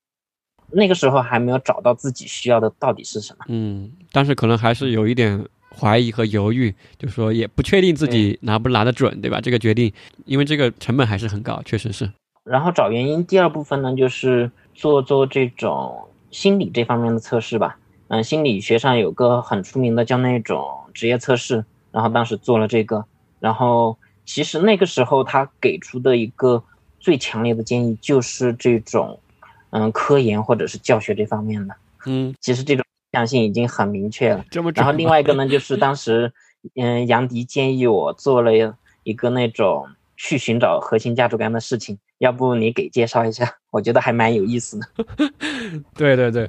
那个时候还没有找到自己需要的到底是什么，嗯，但是可能还是有一点怀疑和犹豫，就说也不确定自己拿不拿得准，对吧？这个决定，因为这个成本还是很高，确实是。然后找原因，第二部分呢，就是做做这种心理这方面的测试吧。嗯，心理学上有个很出名的叫那种职业测试，然后当时做了这个，然后。其实那个时候他给出的一个最强烈的建议就是这种，嗯，科研或者是教学这方面的。嗯，其实这种方向性已经很明确了。这么然后另外一个呢，就是当时，嗯，杨迪建议我做了一个那种去寻找核心价值观的事情，要不你给介绍一下？我觉得还蛮有意思的。对对对，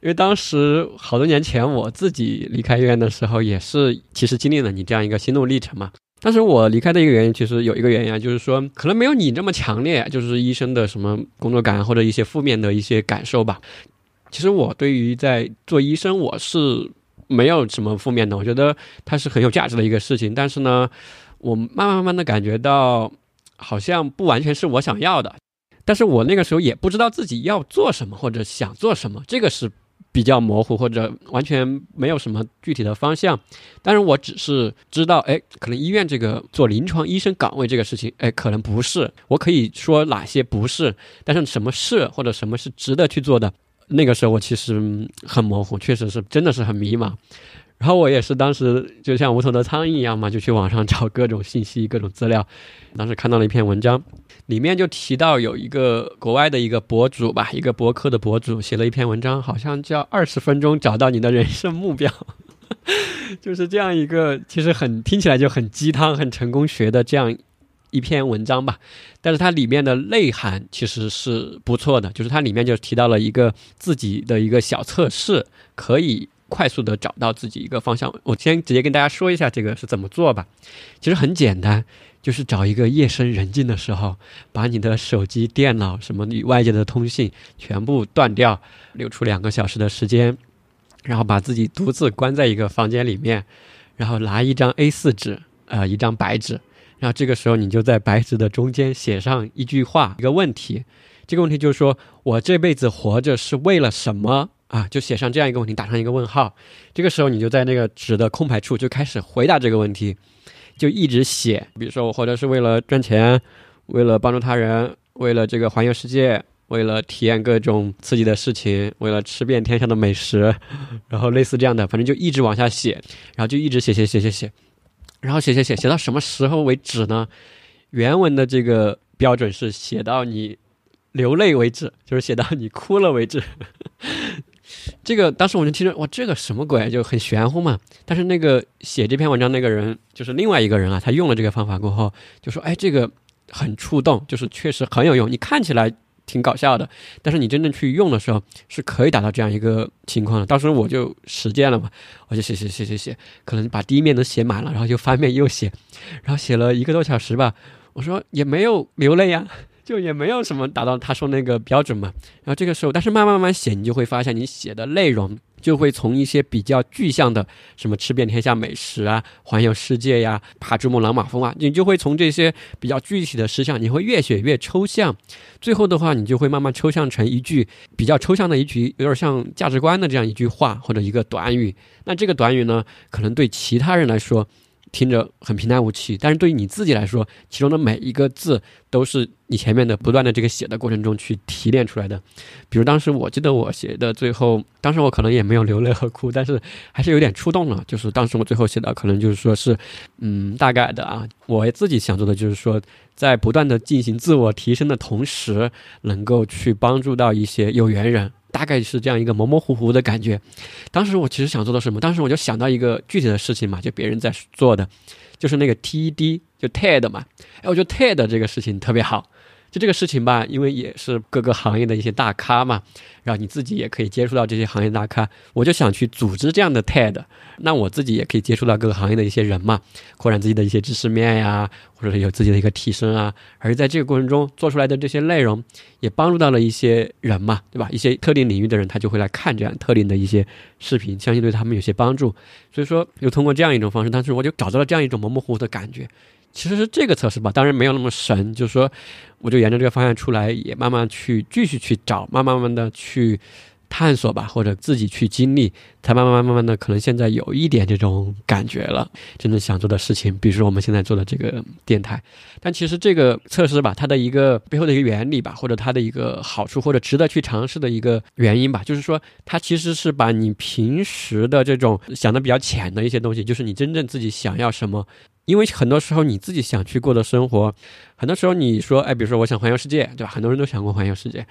因为当时好多年前我自己离开医院的时候，也是其实经历了你这样一个心路历程嘛。但是我离开的一个原因，其实有一个原因啊，就是说可能没有你这么强烈，就是医生的什么工作感或者一些负面的一些感受吧。其实我对于在做医生，我是没有什么负面的，我觉得它是很有价值的一个事情。但是呢，我慢慢慢慢的感觉到，好像不完全是我想要的。但是我那个时候也不知道自己要做什么或者想做什么，这个是。比较模糊或者完全没有什么具体的方向，但是我只是知道，哎，可能医院这个做临床医生岗位这个事情，哎，可能不是。我可以说哪些不是，但是什么是或者什么是值得去做的，那个时候我其实很模糊，确实是真的是很迷茫。然后我也是当时就像无头的苍蝇一样嘛，就去网上找各种信息、各种资料。当时看到了一篇文章，里面就提到有一个国外的一个博主吧，一个博客的博主写了一篇文章，好像叫《二十分钟找到你的人生目标》，就是这样一个其实很听起来就很鸡汤、很成功学的这样一篇文章吧。但是它里面的内涵其实是不错的，就是它里面就提到了一个自己的一个小测试，可以。快速的找到自己一个方向，我先直接跟大家说一下这个是怎么做吧。其实很简单，就是找一个夜深人静的时候，把你的手机、电脑什么与外界的通信全部断掉，留出两个小时的时间，然后把自己独自关在一个房间里面，然后拿一张 A4 纸，呃，一张白纸，然后这个时候你就在白纸的中间写上一句话，一个问题。这个问题就是说我这辈子活着是为了什么？啊，就写上这样一个问题，打上一个问号。这个时候，你就在那个纸的空白处就开始回答这个问题，就一直写。比如说，我活着是为了赚钱，为了帮助他人，为了这个环游世界，为了体验各种刺激的事情，为了吃遍天下的美食，然后类似这样的，反正就一直往下写，然后就一直写写写写写，然后写写写写到什么时候为止呢？原文的这个标准是写到你流泪为止，就是写到你哭了为止。这个当时我就听着，哇，这个什么鬼，就很玄乎嘛。但是那个写这篇文章那个人，就是另外一个人啊，他用了这个方法过后，就说，哎，这个很触动，就是确实很有用。你看起来挺搞笑的，但是你真正去用的时候，是可以达到这样一个情况的。当时我就实践了嘛，我就写写写写写，可能把第一面都写满了，然后就翻面又写，然后写了一个多小时吧。我说也没有流泪呀，就也没有什么达到他说那个标准嘛。然后这个时候，但是慢慢慢慢写，你就会发现你写的内容就会从一些比较具象的，什么吃遍天下美食啊、环游世界呀、爬珠穆朗玛峰啊，你就会从这些比较具体的事项，你会越写越抽象。最后的话，你就会慢慢抽象成一句比较抽象的一句，有点像价值观的这样一句话或者一个短语。那这个短语呢，可能对其他人来说。听着很平淡无奇，但是对于你自己来说，其中的每一个字都是你前面的不断的这个写的过程中去提炼出来的。比如当时我记得我写的最后，当时我可能也没有流泪和哭，但是还是有点触动了。就是当时我最后写的，可能就是说是，嗯，大概的啊，我自己想做的就是说，在不断的进行自我提升的同时，能够去帮助到一些有缘人。大概是这样一个模模糊糊的感觉。当时我其实想做的什么？当时我就想到一个具体的事情嘛，就别人在做的，就是那个 TED，就 TED 嘛。哎，我觉得 TED 这个事情特别好。就这个事情吧，因为也是各个行业的一些大咖嘛，然后你自己也可以接触到这些行业大咖，我就想去组织这样的 TED，那我自己也可以接触到各个行业的一些人嘛，扩展自己的一些知识面呀，或者是有自己的一个提升啊。而在这个过程中做出来的这些内容，也帮助到了一些人嘛，对吧？一些特定领域的人，他就会来看这样特定的一些视频，相信对他们有些帮助。所以说，又通过这样一种方式，当时我就找到了这样一种模模糊糊的感觉。其实是这个测试吧，当然没有那么神，就是说，我就沿着这个方向出来，也慢慢去继续去找，慢慢慢的去。探索吧，或者自己去经历，才慢慢慢慢慢的，可能现在有一点这种感觉了。真正想做的事情，比如说我们现在做的这个电台，但其实这个测试吧，它的一个背后的一个原理吧，或者它的一个好处，或者值得去尝试的一个原因吧，就是说，它其实是把你平时的这种想的比较浅的一些东西，就是你真正自己想要什么。因为很多时候你自己想去过的生活，很多时候你说，哎，比如说我想环游世界，对吧？很多人都想过环游世界，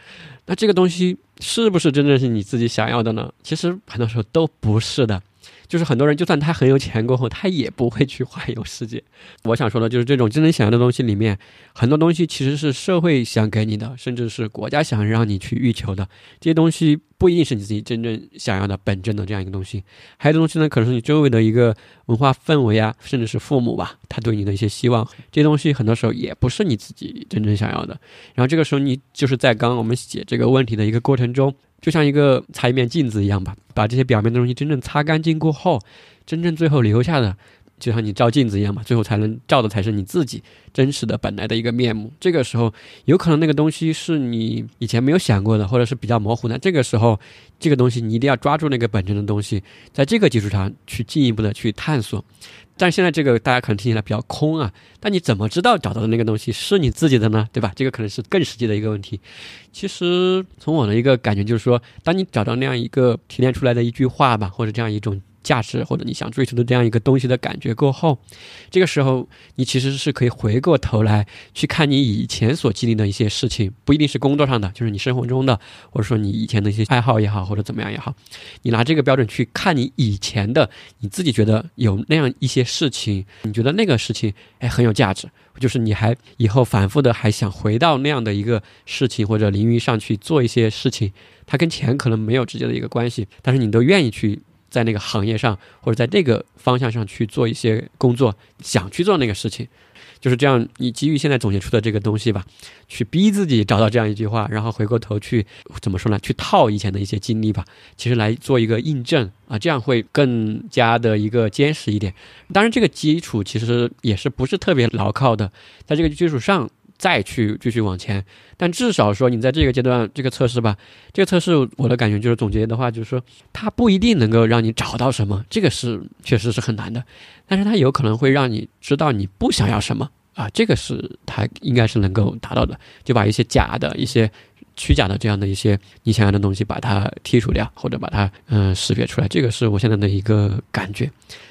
那这个东西是不是真正是你自己想要的呢？其实很多时候都不是的。就是很多人，就算他很有钱过后，他也不会去环游世界。我想说的，就是这种真正想要的东西里面，很多东西其实是社会想给你的，甚至是国家想让你去欲求的。这些东西不一定是你自己真正想要的本真的这样一个东西。还有的东西呢，可能是你周围的一个文化氛围啊，甚至是父母吧，他对你的一些希望。这些东西很多时候也不是你自己真正想要的。然后这个时候，你就是在刚刚我们写这个问题的一个过程中。就像一个擦一面镜子一样吧，把这些表面的东西真正擦干净过后，真正最后留下的，就像你照镜子一样嘛，最后才能照的才是你自己真实的本来的一个面目。这个时候，有可能那个东西是你以前没有想过的，或者是比较模糊的。这个时候，这个东西你一定要抓住那个本真的东西，在这个基础上去进一步的去探索。但现在这个大家可能听起来比较空啊，但你怎么知道找到的那个东西是你自己的呢？对吧？这个可能是更实际的一个问题。其实从我的一个感觉就是说，当你找到那样一个提炼出来的一句话吧，或者这样一种。价值或者你想追求的这样一个东西的感觉过后，这个时候你其实是可以回过头来去看你以前所经历的一些事情，不一定是工作上的，就是你生活中的，或者说你以前的一些爱好也好，或者怎么样也好，你拿这个标准去看你以前的，你自己觉得有那样一些事情，你觉得那个事情哎很有价值，就是你还以后反复的还想回到那样的一个事情或者领域上去做一些事情，它跟钱可能没有直接的一个关系，但是你都愿意去。在那个行业上，或者在这个方向上去做一些工作，想去做那个事情，就是这样。你基于现在总结出的这个东西吧，去逼自己找到这样一句话，然后回过头去怎么说呢？去套以前的一些经历吧，其实来做一个印证啊，这样会更加的一个坚实一点。当然，这个基础其实也是不是特别牢靠的，在这个基础上。再去继续往前，但至少说你在这个阶段这个测试吧，这个测试我的感觉就是总结的话就是说，它不一定能够让你找到什么，这个是确实是很难的，但是它有可能会让你知道你不想要什么啊，这个是它应该是能够达到的，就把一些假的一些虚假的这样的一些你想要的东西把它剔除掉，或者把它嗯识别出来，这个是我现在的一个感觉。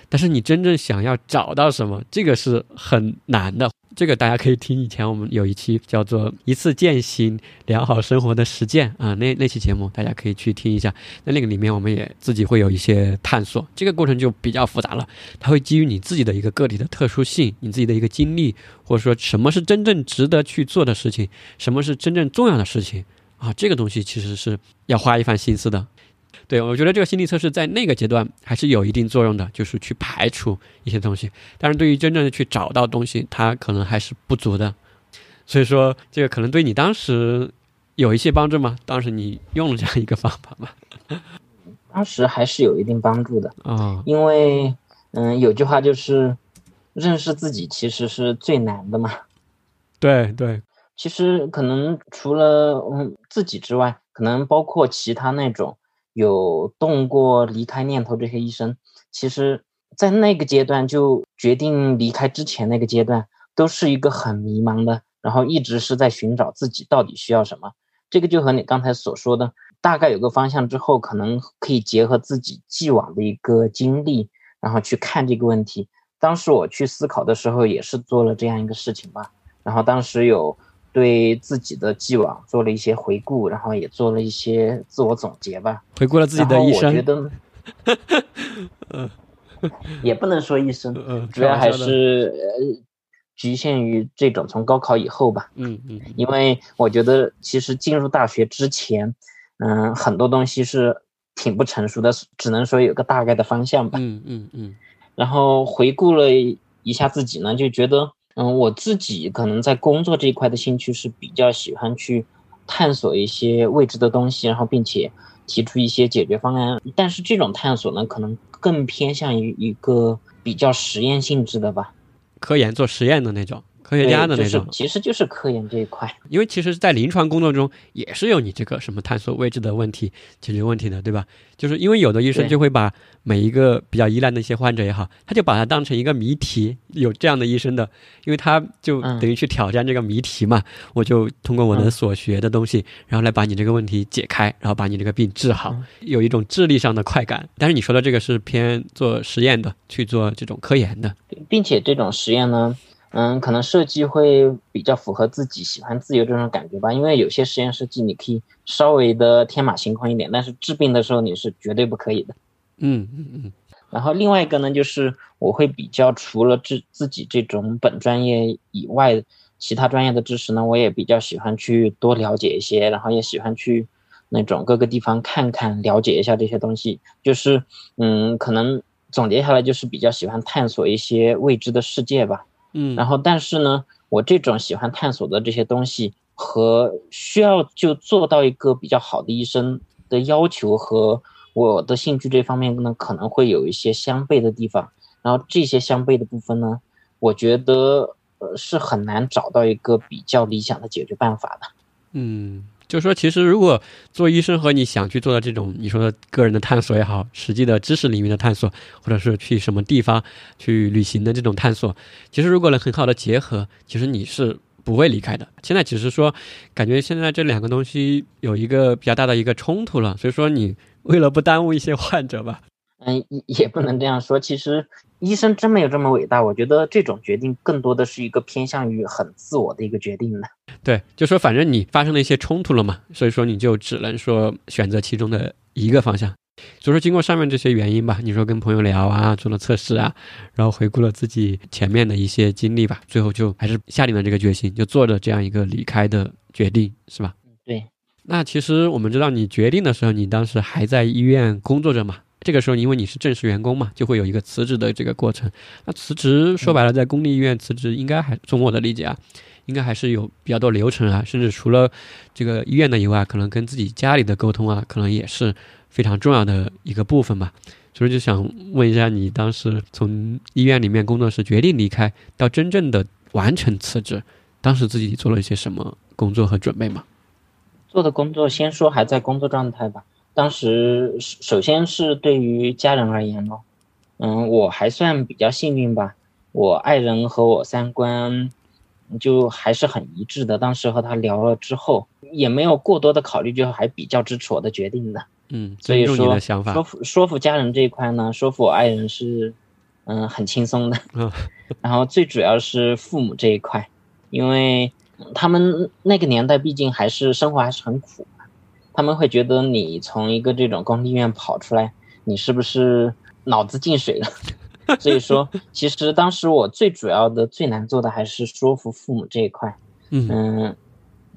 但是你真正想要找到什么，这个是很难的。这个大家可以听以前我们有一期叫做“一次践行良好生活的实践”啊，那那期节目大家可以去听一下。那那个里面我们也自己会有一些探索，这个过程就比较复杂了。它会基于你自己的一个个体的特殊性，你自己的一个经历，或者说什么是真正值得去做的事情，什么是真正重要的事情啊，这个东西其实是要花一番心思的。对，我觉得这个心理测试在那个阶段还是有一定作用的，就是去排除一些东西。但是对于真正的去找到东西，它可能还是不足的。所以说这个可能对你当时有一些帮助吗？当时你用了这样一个方法吗？当时还是有一定帮助的啊，因为嗯，有句话就是认识自己其实是最难的嘛。对对，其实可能除了嗯自己之外，可能包括其他那种有动过离开念头这些医生，其实在那个阶段就决定离开之前那个阶段，都是一个很迷茫的，然后一直是在寻找自己到底需要什么。这个就和你刚才所说的。大概有个方向之后，可能可以结合自己既往的一个经历，然后去看这个问题。当时我去思考的时候，也是做了这样一个事情吧。然后当时有对自己的既往做了一些回顾，然后也做了一些自我总结吧。回顾了自己的一生。我觉得，嗯，也不能说一生，嗯主要还是呃。局限于这种从高考以后吧。嗯嗯。因为我觉得，其实进入大学之前。嗯，很多东西是挺不成熟的，只能说有个大概的方向吧。嗯嗯嗯。然后回顾了一下自己呢，就觉得，嗯，我自己可能在工作这一块的兴趣是比较喜欢去探索一些未知的东西，然后并且提出一些解决方案。但是这种探索呢，可能更偏向于一个比较实验性质的吧，科研做实验的那种。科学家的那种，其实就是科研这一块。因为其实，在临床工作中，也是有你这个什么探索未知的问题、解决问题的，对吧？就是因为有的医生就会把每一个比较依赖的一些患者也好，他就把它当成一个谜题。有这样的医生的，因为他就等于去挑战这个谜题嘛。我就通过我的所学的东西，然后来把你这个问题解开，然后把你这个病治好，有一种智力上的快感。但是你说的这个是偏做实验的，去做这种科研的，并且这种实验呢。嗯，可能设计会比较符合自己喜欢自由这种感觉吧。因为有些实验设计你可以稍微的天马行空一点，但是治病的时候你是绝对不可以的。嗯嗯嗯。然后另外一个呢，就是我会比较除了自自己这种本专业以外，其他专业的知识呢，我也比较喜欢去多了解一些，然后也喜欢去那种各个地方看看，了解一下这些东西。就是嗯，可能总结下来就是比较喜欢探索一些未知的世界吧。嗯，然后但是呢，我这种喜欢探索的这些东西和需要就做到一个比较好的医生的要求和我的兴趣这方面呢，可能会有一些相悖的地方。然后这些相悖的部分呢，我觉得呃是很难找到一个比较理想的解决办法的。嗯。就是说，其实如果做医生和你想去做的这种你说的个人的探索也好，实际的知识领域的探索，或者是去什么地方去旅行的这种探索，其实如果能很好的结合，其实你是不会离开的。现在只是说，感觉现在这两个东西有一个比较大的一个冲突了，所以说你为了不耽误一些患者吧。嗯，也也不能这样说。其实医生真没有这么伟大。我觉得这种决定更多的是一个偏向于很自我的一个决定的。对，就说反正你发生了一些冲突了嘛，所以说你就只能说选择其中的一个方向。所以说经过上面这些原因吧，你说跟朋友聊啊，做了测试啊，然后回顾了自己前面的一些经历吧，最后就还是下定了这个决心，就做了这样一个离开的决定，是吧？对。那其实我们知道，你决定的时候，你当时还在医院工作着嘛？这个时候，因为你是正式员工嘛，就会有一个辞职的这个过程。那辞职说白了，在公立医院辞职，应该还从我的理解啊，应该还是有比较多流程啊，甚至除了这个医院的以外，可能跟自己家里的沟通啊，可能也是非常重要的一个部分吧。所以就想问一下，你当时从医院里面工作室决定离开，到真正的完成辞职，当时自己做了一些什么工作和准备吗？做的工作，先说还在工作状态吧。当时首先是对于家人而言咯，嗯，我还算比较幸运吧，我爱人和我三观就还是很一致的。当时和他聊了之后，也没有过多的考虑，就还比较支持我的决定的。嗯，所以说说服说服家人这一块呢，说服我爱人是嗯很轻松的。嗯，然后最主要是父母这一块，因为他们那个年代毕竟还是生活还是很苦。他们会觉得你从一个这种公立医院跑出来，你是不是脑子进水了？所以说，其实当时我最主要的、最难做的还是说服父母这一块。嗯，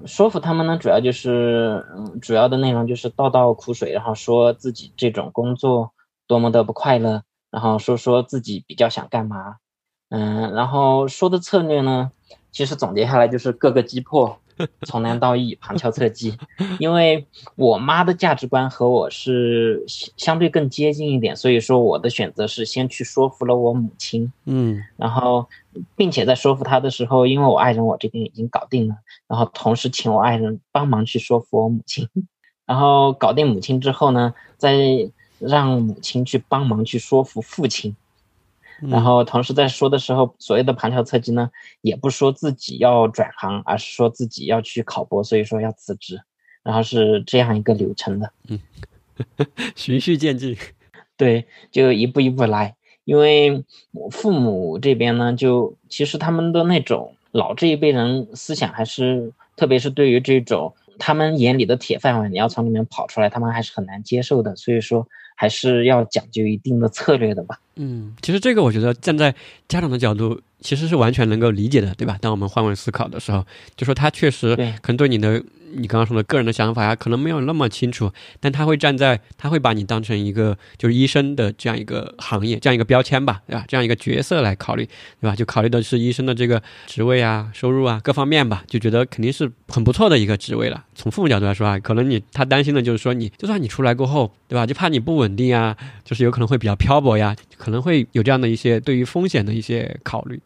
说服他们呢，主要就是，嗯，主要的内容就是倒倒苦水，然后说自己这种工作多么的不快乐，然后说说自己比较想干嘛。嗯，然后说的策略呢，其实总结下来就是各个击破，从难到易，旁敲侧击。因为我妈的价值观和我是相对更接近一点，所以说我的选择是先去说服了我母亲，嗯，然后并且在说服她的时候，因为我爱人我这边已经搞定了，然后同时请我爱人帮忙去说服我母亲，然后搞定母亲之后呢，再让母亲去帮忙去说服父亲。然后同时在说的时候，所谓的旁敲侧击呢，也不说自己要转行，而是说自己要去考博，所以说要辞职，然后是这样一个流程的。嗯，循序渐进，对，就一步一步来。因为我父母这边呢，就其实他们的那种老这一辈人思想还是，特别是对于这种他们眼里的铁饭碗，你要从里面跑出来，他们还是很难接受的。所以说。还是要讲究一定的策略的吧。嗯，其实这个我觉得站在家长的角度，其实是完全能够理解的，对吧？当我们换位思考的时候，就说他确实可能对你的。你刚刚说的个人的想法呀，可能没有那么清楚，但他会站在，他会把你当成一个就是医生的这样一个行业，这样一个标签吧，对吧？这样一个角色来考虑，对吧？就考虑的是医生的这个职位啊、收入啊各方面吧，就觉得肯定是很不错的一个职位了。从父母角度来说啊，可能你他担心的就是说，你就算你出来过后，对吧？就怕你不稳定啊，就是有可能会比较漂泊呀，可能会有这样的一些对于风险的一些考虑。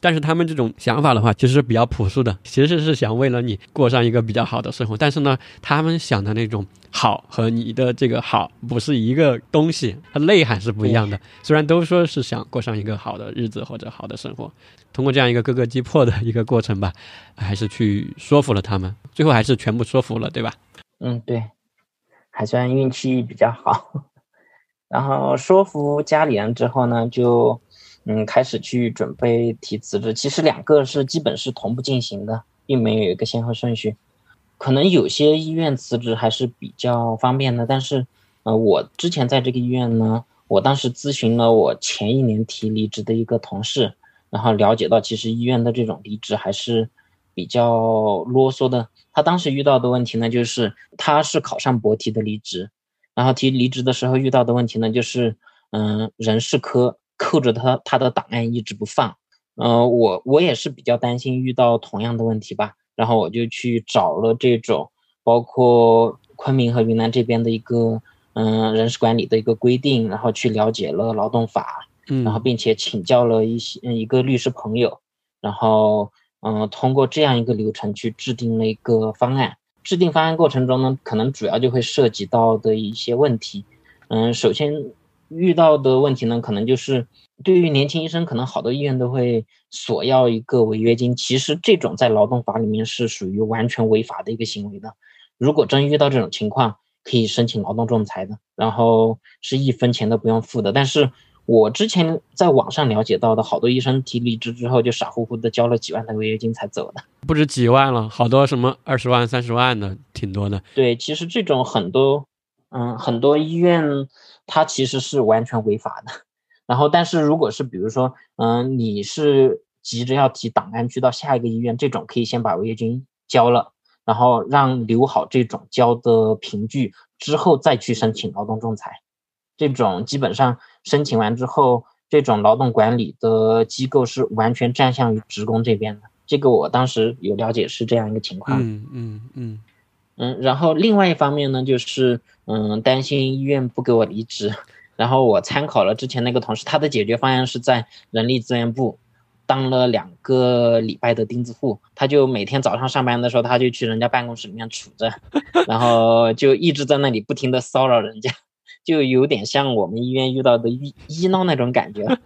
但是他们这种想法的话，其实是比较朴素的，其实是想为了你过上一个比较好的生活。但是呢，他们想的那种好和你的这个好不是一个东西，它内涵是不一样的。虽然都说是想过上一个好的日子或者好的生活，通过这样一个各个击破的一个过程吧，还是去说服了他们，最后还是全部说服了，对吧？嗯，对，还算运气比较好。然后说服家里人之后呢，就。嗯，开始去准备提辞职，其实两个是基本是同步进行的，并没有一个先后顺序。可能有些医院辞职还是比较方便的，但是，呃，我之前在这个医院呢，我当时咨询了我前一年提离职的一个同事，然后了解到其实医院的这种离职还是比较啰嗦的。他当时遇到的问题呢，就是他是考上博提的离职，然后提离职的时候遇到的问题呢，就是嗯，人事科。扣着他他的档案一直不放，呃，我我也是比较担心遇到同样的问题吧，然后我就去找了这种包括昆明和云南这边的一个嗯人事管理的一个规定，然后去了解了劳动法，嗯，然后并且请教了一些一个律师朋友，然后嗯通过这样一个流程去制定了一个方案。制定方案过程中呢，可能主要就会涉及到的一些问题，嗯，首先。遇到的问题呢，可能就是对于年轻医生，可能好多医院都会索要一个违约金。其实这种在劳动法里面是属于完全违法的一个行为的。如果真遇到这种情况，可以申请劳动仲裁的，然后是一分钱都不用付的。但是我之前在网上了解到的好多医生提离职之后，就傻乎乎的交了几万的违约金才走的，不止几万了，好多什么二十万、三十万的，挺多的。对，其实这种很多。嗯，很多医院它其实是完全违法的。然后，但是如果是比如说，嗯，你是急着要提档案去到下一个医院，这种可以先把违约金交了，然后让留好这种交的凭据，之后再去申请劳动仲裁。这种基本上申请完之后，这种劳动管理的机构是完全站向于职工这边的。这个我当时有了解是这样一个情况。嗯嗯嗯。嗯，然后另外一方面呢，就是嗯，担心医院不给我离职，然后我参考了之前那个同事，他的解决方案是在人力资源部当了两个礼拜的钉子户，他就每天早上上班的时候，他就去人家办公室里面杵着，然后就一直在那里不停的骚扰人家，就有点像我们医院遇到的医医闹那种感觉。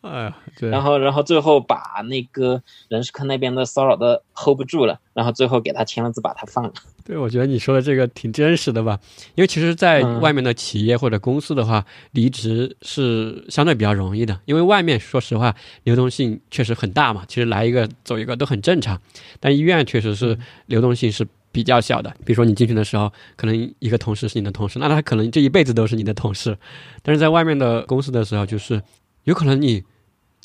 哎呀，对。然后，然后最后把那个人事科那边的骚扰的 hold 不住了，然后最后给他签了字，把他放了。对，我觉得你说的这个挺真实的吧？因为其实，在外面的企业或者公司的话，离职是相对比较容易的，因为外面说实话流动性确实很大嘛。其实来一个走一个都很正常，但医院确实是流动性是比较小的。比如说你进去的时候，可能一个同事是你的同事，那他可能这一辈子都是你的同事。但是在外面的公司的时候，就是有可能你。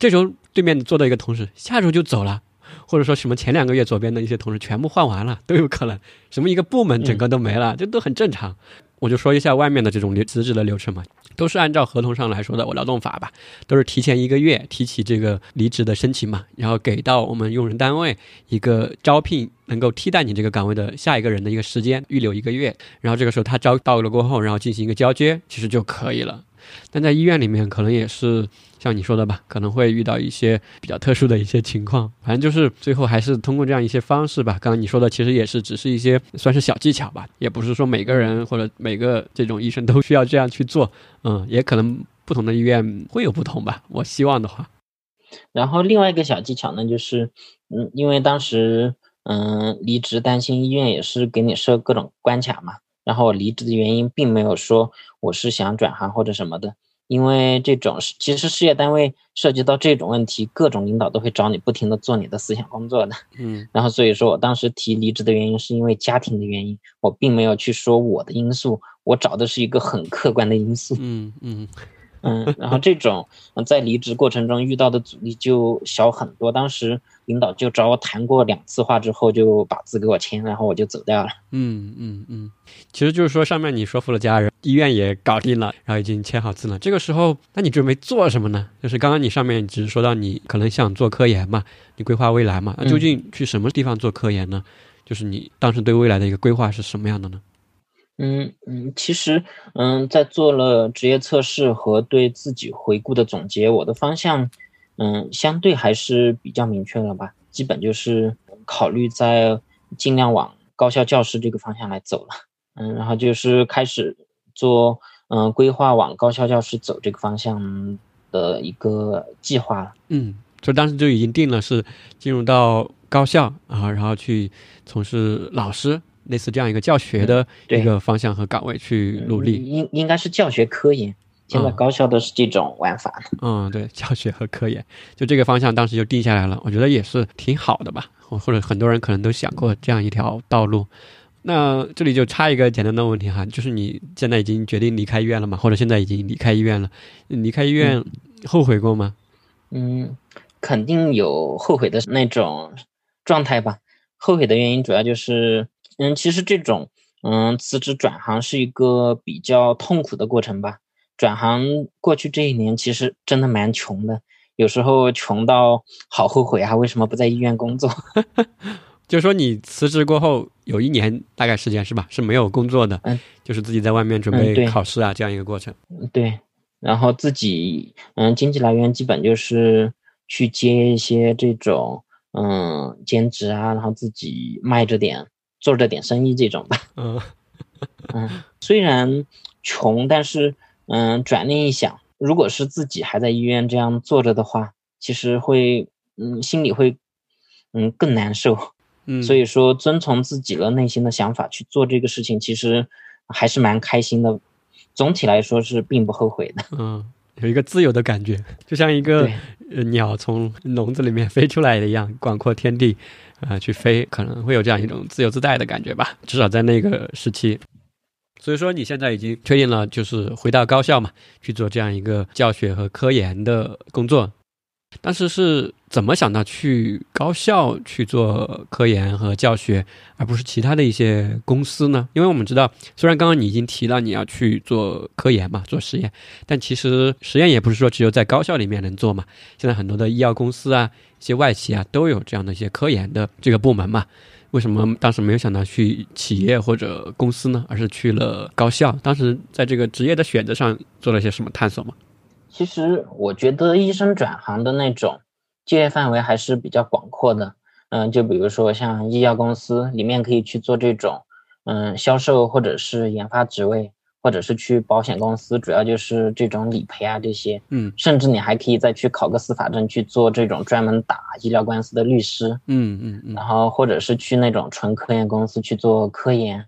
这周对面坐的一个同事，下周就走了，或者说什么前两个月左边的一些同事全部换完了，都有可能。什么一个部门整个都没了，这都很正常。我就说一下外面的这种辞职的流程嘛，都是按照合同上来说的，我劳动法吧，都是提前一个月提起这个离职的申请嘛，然后给到我们用人单位一个招聘能够替代你这个岗位的下一个人的一个时间，预留一个月，然后这个时候他招到了过后，然后进行一个交接，其实就可以了。但在医院里面，可能也是像你说的吧，可能会遇到一些比较特殊的一些情况。反正就是最后还是通过这样一些方式吧。刚刚你说的其实也是只是一些算是小技巧吧，也不是说每个人或者每个这种医生都需要这样去做。嗯，也可能不同的医院会有不同吧。我希望的话。然后另外一个小技巧呢，就是嗯，因为当时嗯离职，担心医院也是给你设各种关卡嘛。然后离职的原因并没有说我是想转行或者什么的，因为这种其实事业单位涉及到这种问题，各种领导都会找你不停的做你的思想工作的。嗯，然后所以说我当时提离职的原因是因为家庭的原因，我并没有去说我的因素，我找的是一个很客观的因素。嗯嗯。嗯，然后这种在离职过程中遇到的阻力就小很多。当时领导就找我谈过两次话之后，就把字给我签，然后我就走掉了。嗯嗯嗯，其实就是说上面你说服了家人，医院也搞定了，然后已经签好字了。这个时候，那你准备做什么呢？就是刚刚你上面只是说到你可能想做科研嘛，你规划未来嘛，那究竟去什么地方做科研呢？就是你当时对未来的一个规划是什么样的呢？嗯嗯，其实嗯，在做了职业测试和对自己回顾的总结，我的方向嗯相对还是比较明确了吧，基本就是考虑在尽量往高校教师这个方向来走了，嗯，然后就是开始做嗯规划往高校教师走这个方向的一个计划了，嗯，就当时就已经定了是进入到高校啊，然后去从事老师。类似这样一个教学的一个方向和岗位去努力，应应该是教学科研。现在高校都是这种玩法。嗯，对，教学和科研，就这个方向当时就定下来了。我觉得也是挺好的吧，或或者很多人可能都想过这样一条道路。那这里就插一个简单的问题哈，就是你现在已经决定离开医院了吗？或者现在已经离开医院了？离开医院后悔过吗？嗯，肯定有后悔的那种状态吧。后悔的原因主要就是。嗯，其实这种嗯辞职转行是一个比较痛苦的过程吧。转行过去这一年，其实真的蛮穷的，有时候穷到好后悔啊，为什么不在医院工作？就说你辞职过后有一年大概时间是吧？是没有工作的，嗯，就是自己在外面准备考试啊这样一个过程。对，然后自己嗯经济来源基本就是去接一些这种嗯兼职啊，然后自己卖着点。做着点生意这种吧，嗯。嗯，虽然穷，但是嗯，转念一想，如果是自己还在医院这样坐着的话，其实会嗯，心里会嗯更难受，嗯，所以说遵从自己的内心的想法去做这个事情，其实还是蛮开心的，总体来说是并不后悔的，嗯。有一个自由的感觉，就像一个鸟从笼子里面飞出来的一样，广阔天地，啊，去飞，可能会有这样一种自由自在的感觉吧。至少在那个时期，所以说你现在已经确定了，就是回到高校嘛，去做这样一个教学和科研的工作。当时是怎么想到去高校去做科研和教学，而不是其他的一些公司呢？因为我们知道，虽然刚刚你已经提了你要去做科研嘛，做实验，但其实实验也不是说只有在高校里面能做嘛。现在很多的医药公司啊，一些外企啊，都有这样的一些科研的这个部门嘛。为什么当时没有想到去企业或者公司呢？而是去了高校？当时在这个职业的选择上做了些什么探索吗？其实我觉得医生转行的那种就业范围还是比较广阔的，嗯，就比如说像医药公司里面可以去做这种，嗯，销售或者是研发职位，或者是去保险公司，主要就是这种理赔啊这些，嗯，甚至你还可以再去考个司法证去做这种专门打医疗官司的律师，嗯嗯嗯，然后或者是去那种纯科研公司去做科研，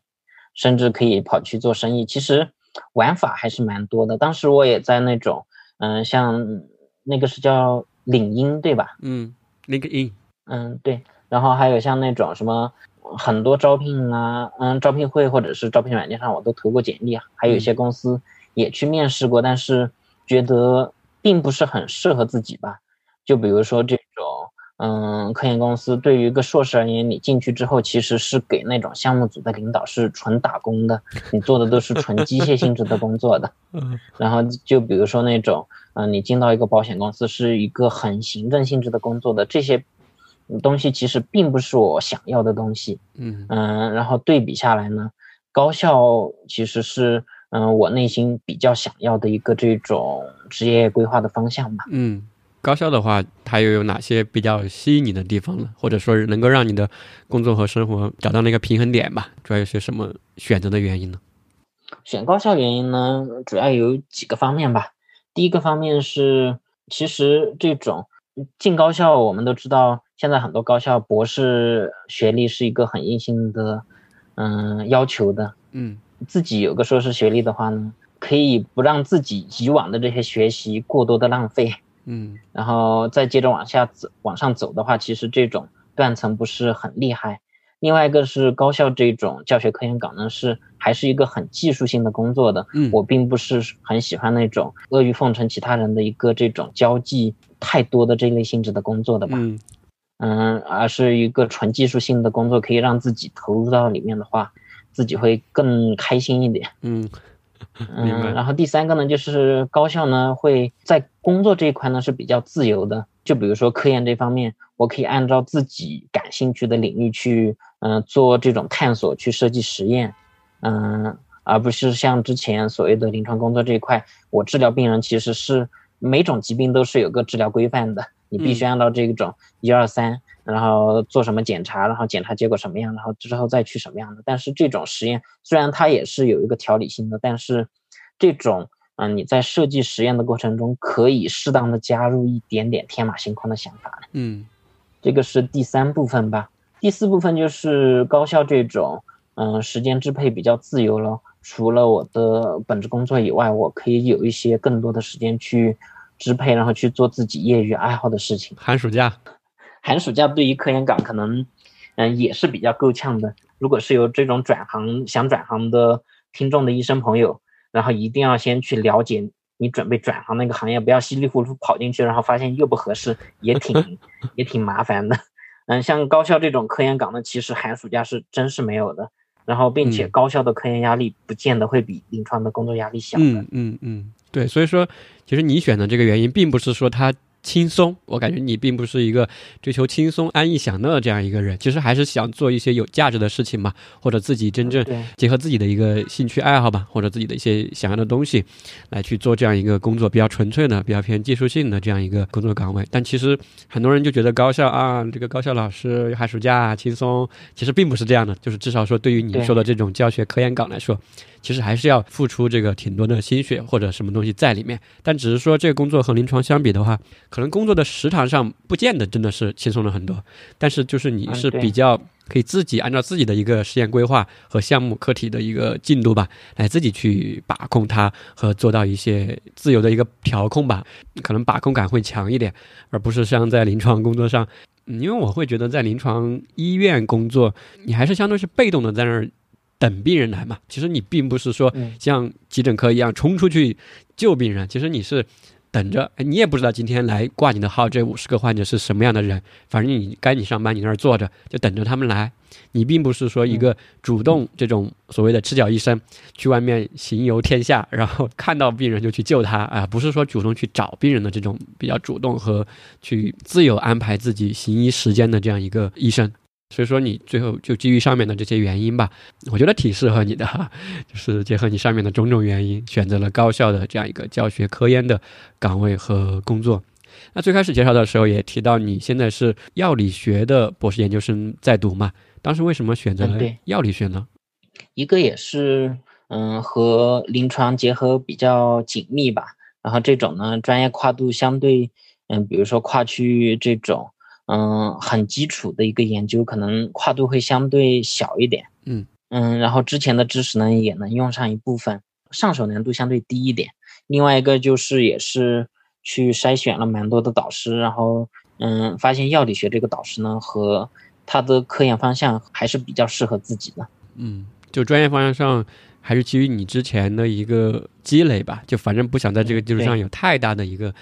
甚至可以跑去做生意，其实玩法还是蛮多的。当时我也在那种。嗯，像那个是叫领英对吧？嗯，LinkedIn。嗯，对。然后还有像那种什么很多招聘啊，嗯，招聘会或者是招聘软件上我都投过简历啊。还有一些公司也去面试过，但是觉得并不是很适合自己吧。就比如说这种，嗯，科研公司对于一个硕士而言，你进去之后其实是给那种项目组的领导是纯打工的，你做的都是纯机械性质的工作的。嗯，然后就比如说那种，嗯，你进到一个保险公司是一个很行政性质的工作的，这些东西其实并不是我想要的东西。嗯嗯，然后对比下来呢，高校其实是嗯我内心比较想要的一个这种职业规划的方向吧。嗯。高校的话，它又有哪些比较吸引你的地方呢？或者说是能够让你的工作和生活找到那个平衡点吧？主要有些什么选择的原因呢？选高校原因呢，主要有几个方面吧。第一个方面是，其实这种进高校，我们都知道，现在很多高校博士学历是一个很硬性的，嗯，要求的。嗯，自己有个硕士学历的话呢，可以不让自己以往的这些学习过多的浪费。嗯，然后再接着往下走，往上走的话，其实这种断层不是很厉害。另外一个是高校这种教学科研岗呢，是还是一个很技术性的工作的。嗯，我并不是很喜欢那种阿谀奉承其他人的一个这种交际太多的这类性质的工作的吧。嗯，嗯，而是一个纯技术性的工作，可以让自己投入到里面的话，自己会更开心一点。嗯。嗯，然后第三个呢，就是高校呢会在工作这一块呢是比较自由的，就比如说科研这方面，我可以按照自己感兴趣的领域去，嗯，做这种探索，去设计实验，嗯，而不是像之前所谓的临床工作这一块，我治疗病人其实是每种疾病都是有个治疗规范的，你必须按照这种一二三。然后做什么检查，然后检查结果什么样，然后之后再去什么样的。但是这种实验虽然它也是有一个条理性的，但是这种嗯你在设计实验的过程中可以适当的加入一点点天马行空的想法。嗯，这个是第三部分吧。第四部分就是高校这种嗯时间支配比较自由了，除了我的本职工作以外，我可以有一些更多的时间去支配，然后去做自己业余爱好的事情。寒暑假。寒暑假对于科研岗可能，嗯，也是比较够呛的。如果是有这种转行想转行的听众的医生朋友，然后一定要先去了解你准备转行那个行业，不要稀里糊涂跑进去，然后发现又不合适，也挺 也挺麻烦的。嗯，像高校这种科研岗呢，其实寒暑假是真是没有的。然后，并且高校的科研压力不见得会比临床的工作压力小。嗯嗯嗯，对，所以说，其实你选的这个原因，并不是说他。轻松，我感觉你并不是一个追求轻松、安逸、享乐这样一个人，其实还是想做一些有价值的事情嘛，或者自己真正结合自己的一个兴趣爱好吧，或者自己的一些想要的东西，来去做这样一个工作，比较纯粹的、比较偏技术性的这样一个工作岗位。但其实很多人就觉得高校啊，这个高校老师寒暑假轻松，其实并不是这样的。就是至少说，对于你说的这种教学科研岗来说。其实还是要付出这个挺多的心血或者什么东西在里面，但只是说这个工作和临床相比的话，可能工作的时长上不见得真的是轻松了很多。但是就是你是比较可以自己按照自己的一个实验规划和项目课题的一个进度吧，来自己去把控它和做到一些自由的一个调控吧，可能把控感会强一点，而不是像在临床工作上，因为我会觉得在临床医院工作，你还是相对是被动的在那儿。等病人来嘛，其实你并不是说像急诊科一样冲出去救病人，其实你是等着，你也不知道今天来挂你的号这五十个患者是什么样的人，反正你该你上班，你那儿坐着就等着他们来，你并不是说一个主动这种所谓的赤脚医生去外面行游天下，然后看到病人就去救他啊，不是说主动去找病人的这种比较主动和去自由安排自己行医时间的这样一个医生。所以说，你最后就基于上面的这些原因吧，我觉得挺适合你的哈，就是结合你上面的种种原因，选择了高校的这样一个教学科研的岗位和工作。那最开始介绍的时候也提到，你现在是药理学的博士研究生在读嘛？当时为什么选择了药理学呢？一个也是，嗯，和临床结合比较紧密吧。然后这种呢，专业跨度相对，嗯，比如说跨区域这种。嗯，很基础的一个研究，可能跨度会相对小一点。嗯嗯，然后之前的知识呢也能用上一部分，上手难度相对低一点。另外一个就是也是去筛选了蛮多的导师，然后嗯，发现药理学这个导师呢和他的科研方向还是比较适合自己的。嗯，就专业方向上还是基于你之前的一个积累吧，就反正不想在这个基础上有太大的一个。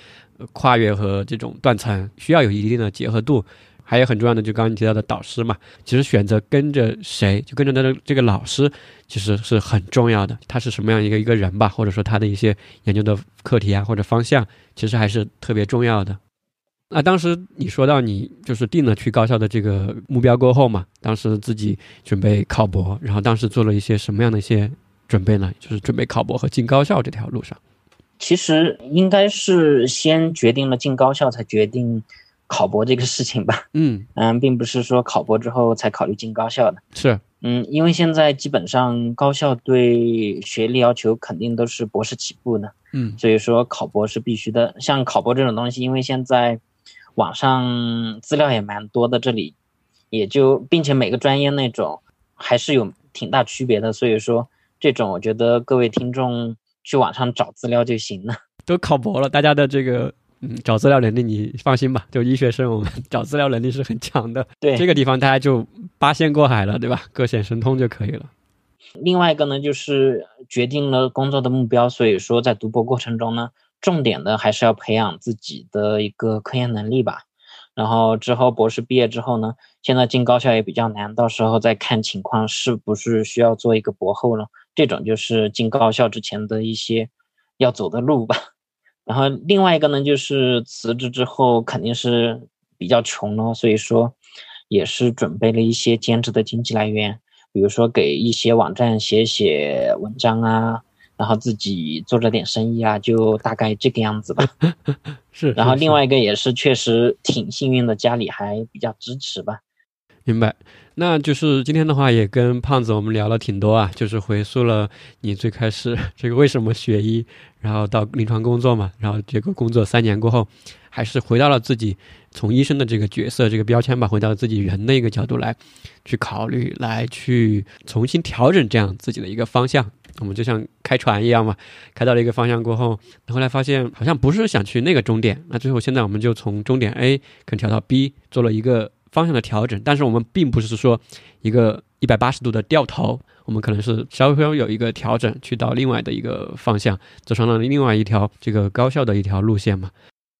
跨越和这种断层需要有一定的结合度，还有很重要的，就刚刚提到的导师嘛，其实选择跟着谁，就跟着他的这个老师，其实是很重要的。他是什么样一个一个人吧，或者说他的一些研究的课题啊或者方向，其实还是特别重要的。那当时你说到你就是定了去高校的这个目标过后嘛，当时自己准备考博，然后当时做了一些什么样的一些准备呢？就是准备考博和进高校这条路上。其实应该是先决定了进高校，才决定考博这个事情吧。嗯嗯，并不是说考博之后才考虑进高校的。是，嗯，因为现在基本上高校对学历要求肯定都是博士起步的，嗯所以说考博是必须的。像考博这种东西，因为现在网上资料也蛮多的，这里也就并且每个专业那种还是有挺大区别的，所以说这种我觉得各位听众去网上找资料就行了。都考博了，大家的这个嗯找资料能力你放心吧，就医学生我们 找资料能力是很强的。对，这个地方大家就八仙过海了，对吧？各显神通就可以了。另外一个呢，就是决定了工作的目标，所以说在读博过程中呢，重点的还是要培养自己的一个科研能力吧。然后之后博士毕业之后呢，现在进高校也比较难，到时候再看情况是不是需要做一个博后了。这种就是进高校之前的一些要走的路吧。然后另外一个呢，就是辞职之后肯定是比较穷了，所以说也是准备了一些兼职的经济来源。比如说给一些网站写写文章啊，然后自己做着点生意啊，就大概这个样子吧。是，然后另外一个也是确实挺幸运的，家里还比较支持吧。明白，那就是今天的话也跟胖子我们聊了挺多啊，就是回溯了你最开始 这个为什么学医，然后到临床工作嘛，然后结果工作三年过后，还是回到了自己从医生的这个角色这个标签吧，回到自己人的一个角度来去考虑，来去重新调整这样自己的一个方向。我们就像开船一样嘛，开到了一个方向过后，后来发现好像不是想去那个终点，那最后现在我们就从终点 A 可能调到 B，做了一个方向的调整，但是我们并不是说一个一百八十度的掉头，我们可能是稍微有一个调整，去到另外的一个方向，走上了另外一条这个高效的一条路线嘛。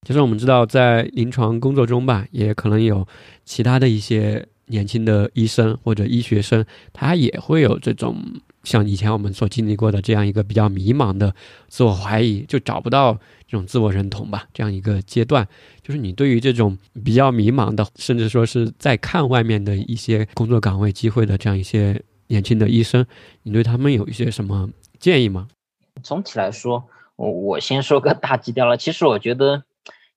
其实我们知道，在临床工作中吧，也可能有其他的一些年轻的医生或者医学生，他也会有这种像以前我们所经历过的这样一个比较迷茫的自我怀疑，就找不到这种自我认同吧，这样一个阶段。就是你对于这种比较迷茫的，甚至说是在看外面的一些工作岗位机会的这样一些年轻的医生，你对他们有一些什么建议吗？总体来说，我我先说个大基调了。其实我觉得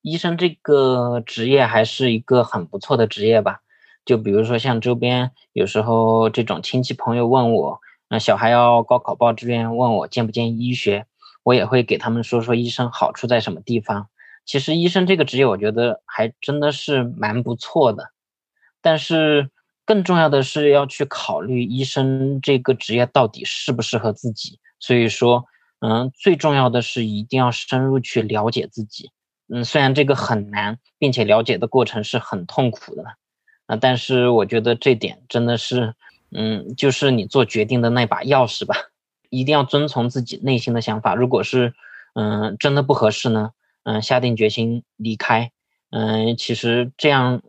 医生这个职业还是一个很不错的职业吧。就比如说像周边有时候这种亲戚朋友问我，那小孩要高考报志愿，问我建不建议医学，我也会给他们说说医生好处在什么地方。其实医生这个职业，我觉得还真的是蛮不错的。但是更重要的是要去考虑医生这个职业到底适不适合自己。所以说，嗯，最重要的是一定要深入去了解自己。嗯，虽然这个很难，并且了解的过程是很痛苦的，啊，但是我觉得这点真的是，嗯，就是你做决定的那把钥匙吧。一定要遵从自己内心的想法。如果是，嗯，真的不合适呢，嗯，下定决心离开。嗯，其实这样，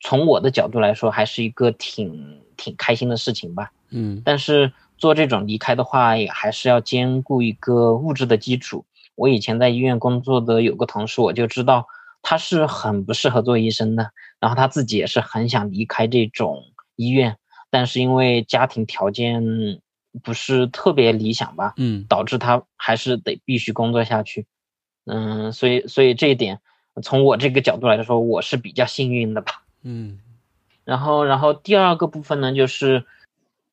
从我的角度来说，还是一个挺挺开心的事情吧。嗯但是做这种离开的话，也还是要兼顾一个物质的基础。我以前在医院工作的有个同事，我就知道他是很不适合做医生的，然后他自己也是很想离开这种医院，但是因为家庭条件不是特别理想吧，嗯导致他还是得必须工作下去。嗯，所以所以这一点，从我这个角度来说，我是比较幸运的吧。嗯然后，然后第二个部分呢，就是，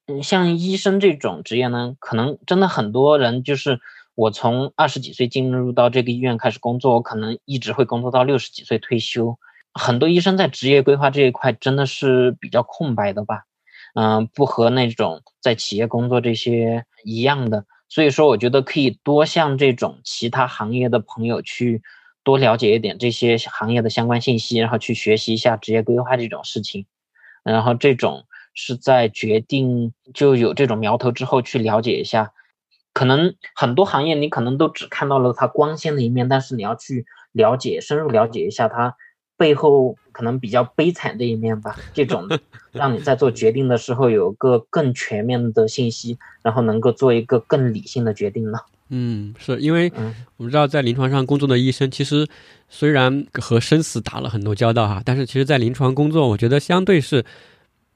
嗯，像医生这种职业呢，可能真的很多人就是我从二十几岁进入到这个医院开始工作，我可能一直会工作到六十几岁退休。很多医生在职业规划这一块真的是比较空白的吧，嗯、不和那种在企业工作这些一样的。所以说，我觉得可以多向这种其他行业的朋友去多了解一点这些行业的相关信息，然后去学习一下职业规划这种事情。然后这种是在决定就有这种苗头之后去了解一下，可能很多行业你可能都只看到了它光鲜的一面，但是你要去了解深入了解一下它背后可能比较悲惨的一面吧。这种 让你在做决定的时候有个更全面的信息，然后能够做一个更理性的决定呢？嗯，是因为我们知道，在临床上工作的医生，其实虽然和生死打了很多交道哈，但是其实，在临床工作，我觉得相对是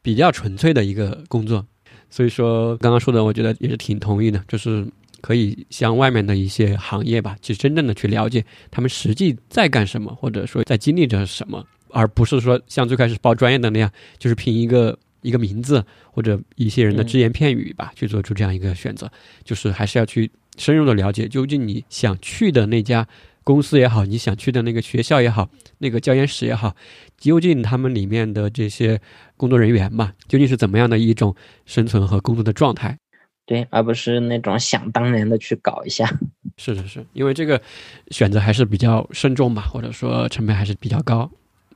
比较纯粹的一个工作。所以说，刚刚说的，我觉得也是挺同意的，就是可以向外面的一些行业吧，去真正的去了解他们实际在干什么，或者说在经历着什么，而不是说像最开始报专业的那样，就是凭一个一个名字或者一些人的只言片语吧，去做出这样一个选择，就是还是要去。深入的了解，究竟你想去的那家公司也好，你想去的那个学校也好，那个教研室也好，究竟他们里面的这些工作人员嘛，究竟是怎么样的一种生存和工作的状态？对，而不是那种想当然的去搞一下。是是是，因为这个选择还是比较慎重吧，或者说成本还是比较高。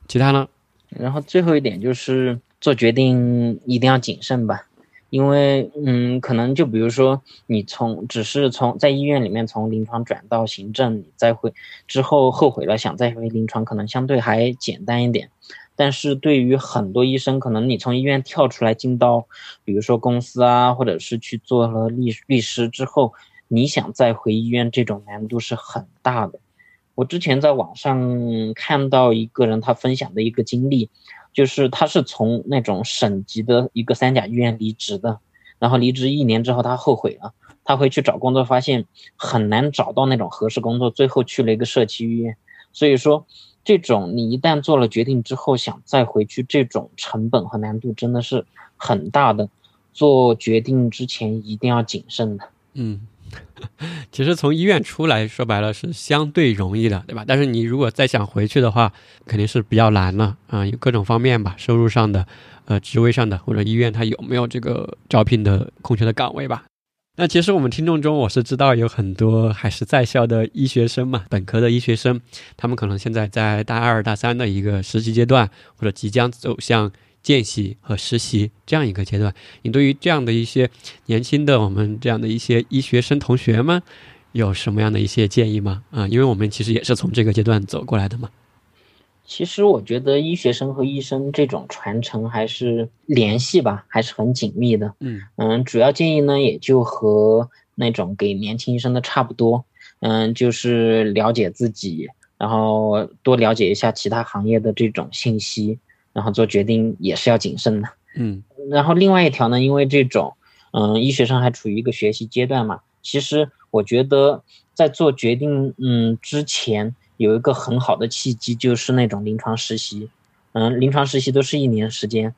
其他呢？然后最后一点就是做决定一定要谨慎吧。因为，嗯，可能就比如说，你从只是从在医院里面从临床转到行政，你再会之后后悔了，想再回临床，可能相对还简单一点。但是对于很多医生，可能你从医院跳出来进到，比如说公司啊，或者是去做了律律师之后，你想再回医院，这种难度是很大的。我之前在网上看到一个人他分享的一个经历。就是他是从那种省级的一个三甲医院离职的，然后离职一年之后他后悔了，他回去找工作发现很难找到那种合适工作，最后去了一个社区医院。所以说，这种你一旦做了决定之后想再回去，这种成本和难度真的是很大的。做决定之前一定要谨慎的。嗯。其实从医院出来说白了是相对容易的，对吧？但是你如果再想回去的话，肯定是比较难了啊，有各种方面吧，收入上的，呃，职位上的，或者医院它有没有这个招聘的空缺的岗位吧。那其实我们听众中，我是知道有很多还是在校的医学生嘛，本科的医学生，他们可能现在在大二、大三的一个实习阶段，或者即将走向。见习和实习这样一个阶段，你对于这样的一些年轻的我们这样的一些医学生同学们，有什么样的一些建议吗？啊，因为我们其实也是从这个阶段走过来的嘛。其实我觉得医学生和医生这种传承还是联系吧，还是很紧密的。嗯嗯，主要建议呢，也就和那种给年轻医生的差不多。嗯，就是了解自己，然后多了解一下其他行业的这种信息。然后做决定也是要谨慎的，嗯。然后另外一条呢，因为这种，嗯，医学生还处于一个学习阶段嘛，其实我觉得在做决定，嗯，之前有一个很好的契机，就是那种临床实习，嗯，临床实习都是一年时间，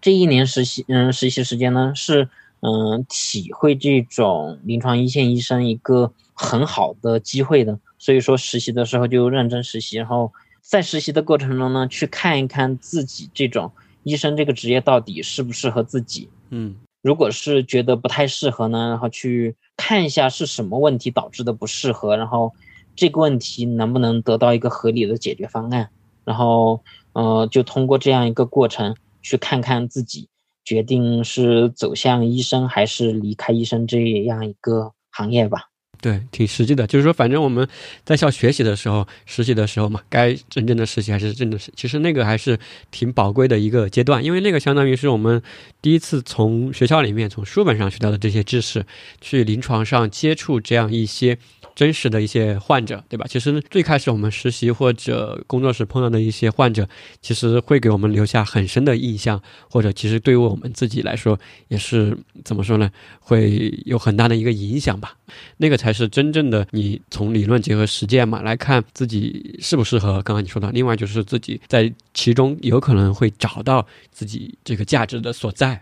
这一年实习，嗯，实习时间呢是，嗯，体会这种临床一线医生一个很好的机会的，所以说实习的时候就认真实习，然后。在实习的过程中呢，去看一看自己这种医生这个职业到底适不适合自己。嗯，如果是觉得不太适合呢，然后去看一下是什么问题导致的不适合，然后这个问题能不能得到一个合理的解决方案，然后呃，就通过这样一个过程去看看自己决定是走向医生还是离开医生这样一个行业吧。对，挺实际的，就是说，反正我们在校学习的时候、实习的时候嘛，该真正的实习还是真的实，其实那个还是挺宝贵的一个阶段，因为那个相当于是我们第一次从学校里面、从书本上学到的这些知识，去临床上接触这样一些。真实的一些患者，对吧？其实最开始我们实习或者工作时碰到的一些患者，其实会给我们留下很深的印象，或者其实对于我们自己来说，也是怎么说呢？会有很大的一个影响吧。那个才是真正的你从理论结合实践嘛，来看自己适不适合。刚刚你说的，另外就是自己在其中有可能会找到自己这个价值的所在。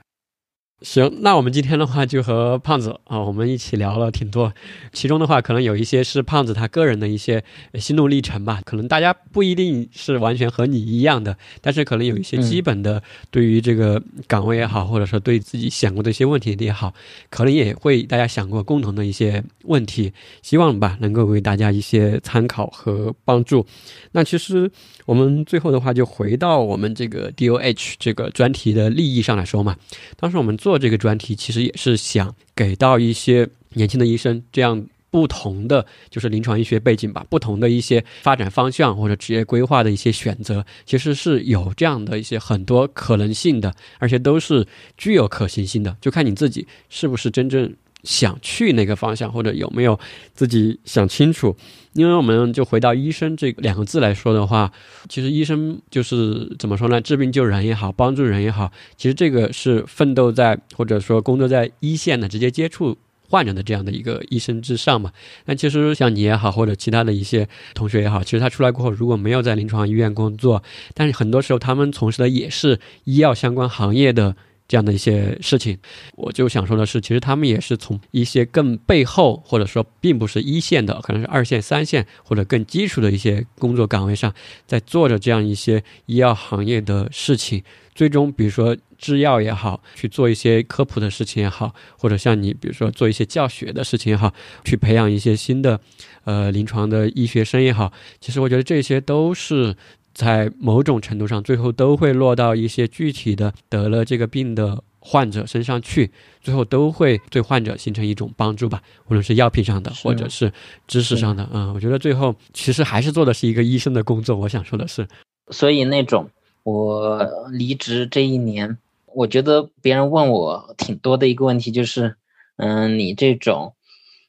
行，那我们今天的话就和胖子啊，我们一起聊了挺多，其中的话可能有一些是胖子他个人的一些心路历程吧，可能大家不一定是完全和你一样的，但是可能有一些基本的对于这个岗位也好，或者说对自己想过的一些问题也好，可能也会大家想过共同的一些问题，希望吧能够为大家一些参考和帮助。那其实我们最后的话就回到我们这个 D O H 这个专题的利益上来说嘛，当时我们做。这个专题其实也是想给到一些年轻的医生这样不同的就是临床医学背景吧，不同的一些发展方向或者职业规划的一些选择，其实是有这样的一些很多可能性的，而且都是具有可行性的，就看你自己是不是真正。想去那个方向，或者有没有自己想清楚？因为我们就回到医生这两个字来说的话，其实医生就是怎么说呢？治病救人也好，帮助人也好，其实这个是奋斗在或者说工作在一线的，直接接触患者的这样的一个医生之上嘛。那其实像你也好，或者其他的一些同学也好，其实他出来过后，如果没有在临床医院工作，但是很多时候他们从事的也是医药相关行业的。这样的一些事情，我就想说的是，其实他们也是从一些更背后，或者说并不是一线的，可能是二线、三线或者更基础的一些工作岗位上，在做着这样一些医药行业的事情。最终，比如说制药也好，去做一些科普的事情也好，或者像你，比如说做一些教学的事情也好，去培养一些新的呃临床的医学生也好，其实我觉得这些都是。在某种程度上，最后都会落到一些具体的得了这个病的患者身上去，最后都会对患者形成一种帮助吧，无论是药品上的，或者是知识上的。嗯，我觉得最后其实还是做的是一个医生的工作。我想说的是，所以那种我离职这一年，我觉得别人问我挺多的一个问题就是，嗯，你这种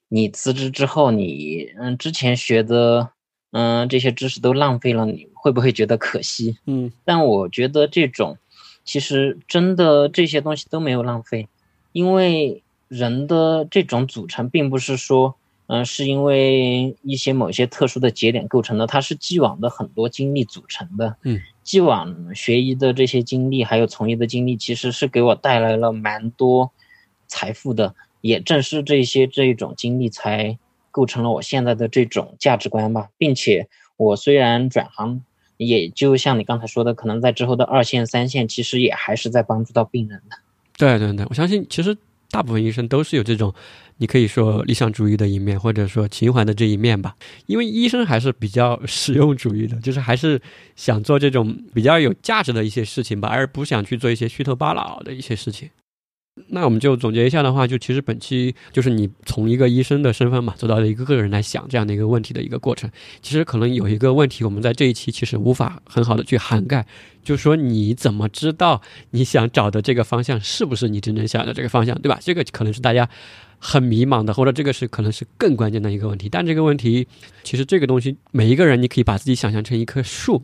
你辞职之后，你嗯之前学的嗯这些知识都浪费了你。会不会觉得可惜？嗯，但我觉得这种，其实真的这些东西都没有浪费，因为人的这种组成并不是说，嗯，是因为一些某些特殊的节点构成的，它是既往的很多经历组成的。嗯，既往学医的这些经历，还有从医的经历，其实是给我带来了蛮多财富的。也正是这些这种经历，才构成了我现在的这种价值观吧。并且我虽然转行。也就像你刚才说的，可能在之后的二线、三线，其实也还是在帮助到病人的。对对对，我相信其实大部分医生都是有这种，你可以说理想主义的一面，或者说情怀的这一面吧。因为医生还是比较 实用主义的，就是还是想做这种比较有价值的一些事情吧，而不想去做一些虚头巴脑的一些事情。那我们就总结一下的话，就其实本期就是你从一个医生的身份嘛，走到了一个个人来想这样的一个问题的一个过程。其实可能有一个问题，我们在这一期其实无法很好的去涵盖，就是说你怎么知道你想找的这个方向是不是你真正想要的这个方向，对吧？这个可能是大家。很迷茫的，或者这个是可能是更关键的一个问题。但这个问题，其实这个东西，每一个人你可以把自己想象成一棵树，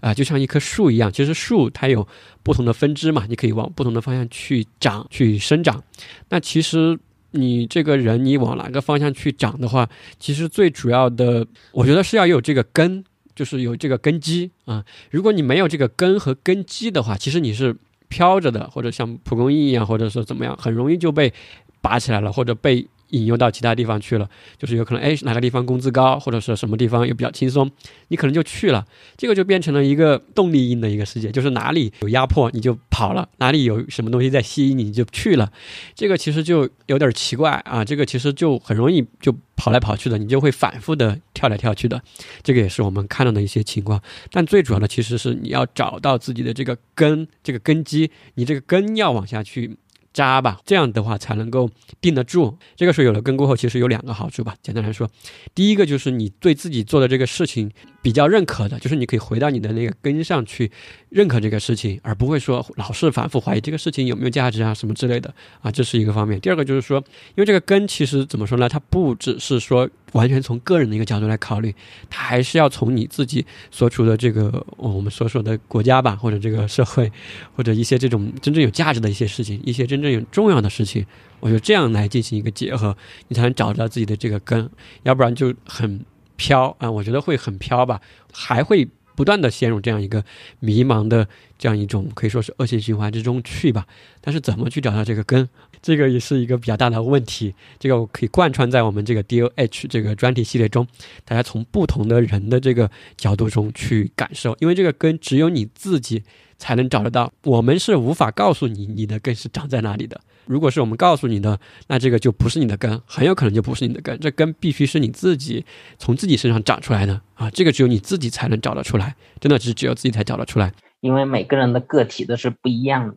啊，就像一棵树一样。其实树它有不同的分支嘛，你可以往不同的方向去长、去生长。那其实你这个人，你往哪个方向去长的话，其实最主要的，我觉得是要有这个根，就是有这个根基啊。如果你没有这个根和根基的话，其实你是飘着的，或者像蒲公英一样，或者说怎么样，很容易就被。拔起来了，或者被引诱到其他地方去了，就是有可能，哎，哪个地方工资高，或者是什么地方又比较轻松，你可能就去了，这个就变成了一个动力因的一个世界，就是哪里有压迫你就跑了，哪里有什么东西在吸引你就去了，这个其实就有点奇怪啊，这个其实就很容易就跑来跑去的，你就会反复的跳来跳去的，这个也是我们看到的一些情况，但最主要的其实是你要找到自己的这个根，这个根基，你这个根要往下去。扎吧，这样的话才能够定得住。这个时候有了根过后，其实有两个好处吧。简单来说，第一个就是你对自己做的这个事情比较认可的，就是你可以回到你的那个根上去认可这个事情，而不会说老是反复怀疑这个事情有没有价值啊什么之类的啊，这是一个方面。第二个就是说，因为这个根其实怎么说呢？它不只是说。完全从个人的一个角度来考虑，他还是要从你自己所处的这个我们所说的国家吧，或者这个社会，或者一些这种真正有价值的一些事情，一些真正有重要的事情，我觉得这样来进行一个结合，你才能找到自己的这个根，要不然就很飘啊，我觉得会很飘吧，还会。不断的陷入这样一个迷茫的这样一种可以说是恶性循环之中去吧，但是怎么去找到这个根，这个也是一个比较大的问题。这个我可以贯穿在我们这个 D O H 这个专题系列中，大家从不同的人的这个角度中去感受，因为这个根只有你自己才能找得到，我们是无法告诉你你的根是长在哪里的。如果是我们告诉你的，那这个就不是你的根，很有可能就不是你的根。这根必须是你自己从自己身上长出来的啊！这个只有你自己才能找得出来，真的是只有自己才找得出来。因为每个人的个体都是不一样的，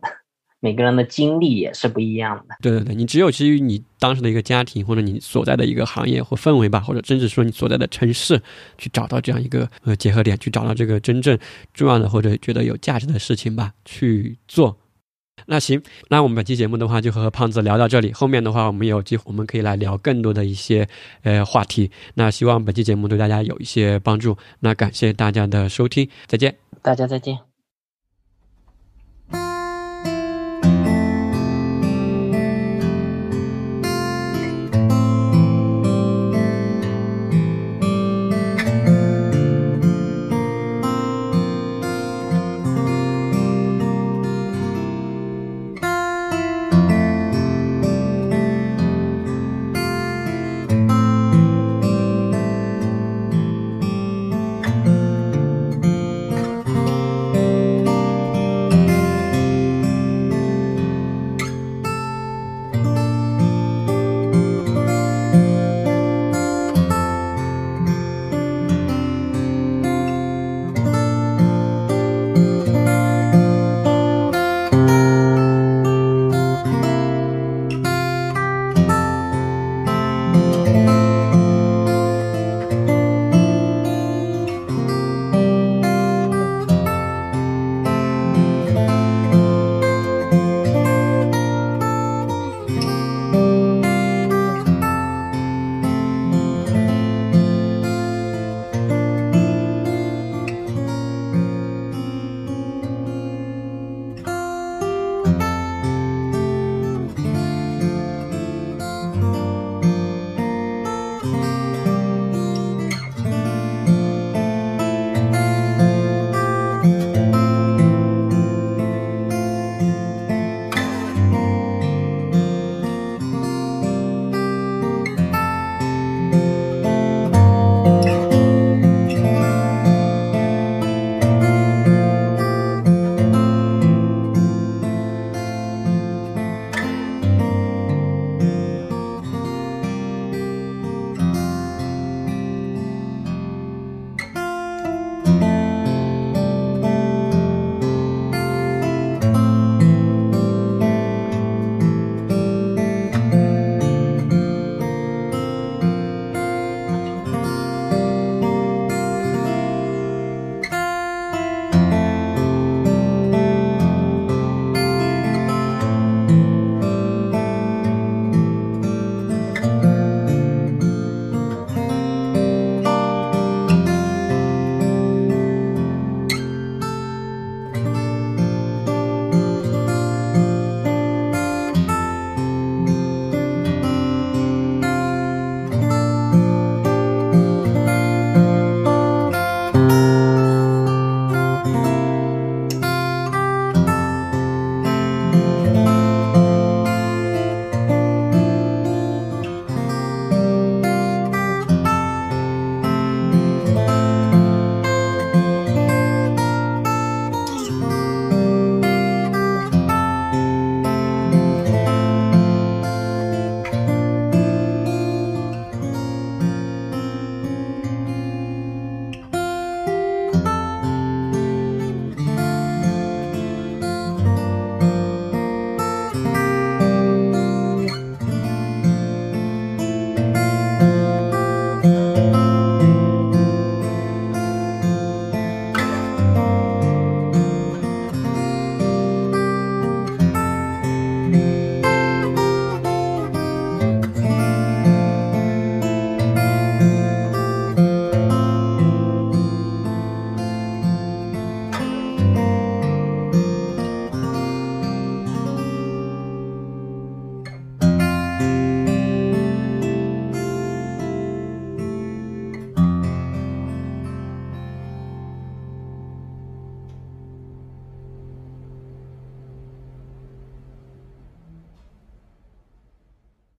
每个人的经历也是不一样的。对对对，你只有基于你当时的一个家庭，或者你所在的一个行业或氛围吧，或者甚至说你所在的城市，去找到这样一个呃结合点，去找到这个真正重要的或者觉得有价值的事情吧，去做。那行，那我们本期节目的话就和胖子聊到这里，后面的话我们有机会我们可以来聊更多的一些呃话题。那希望本期节目对大家有一些帮助。那感谢大家的收听，再见，大家再见。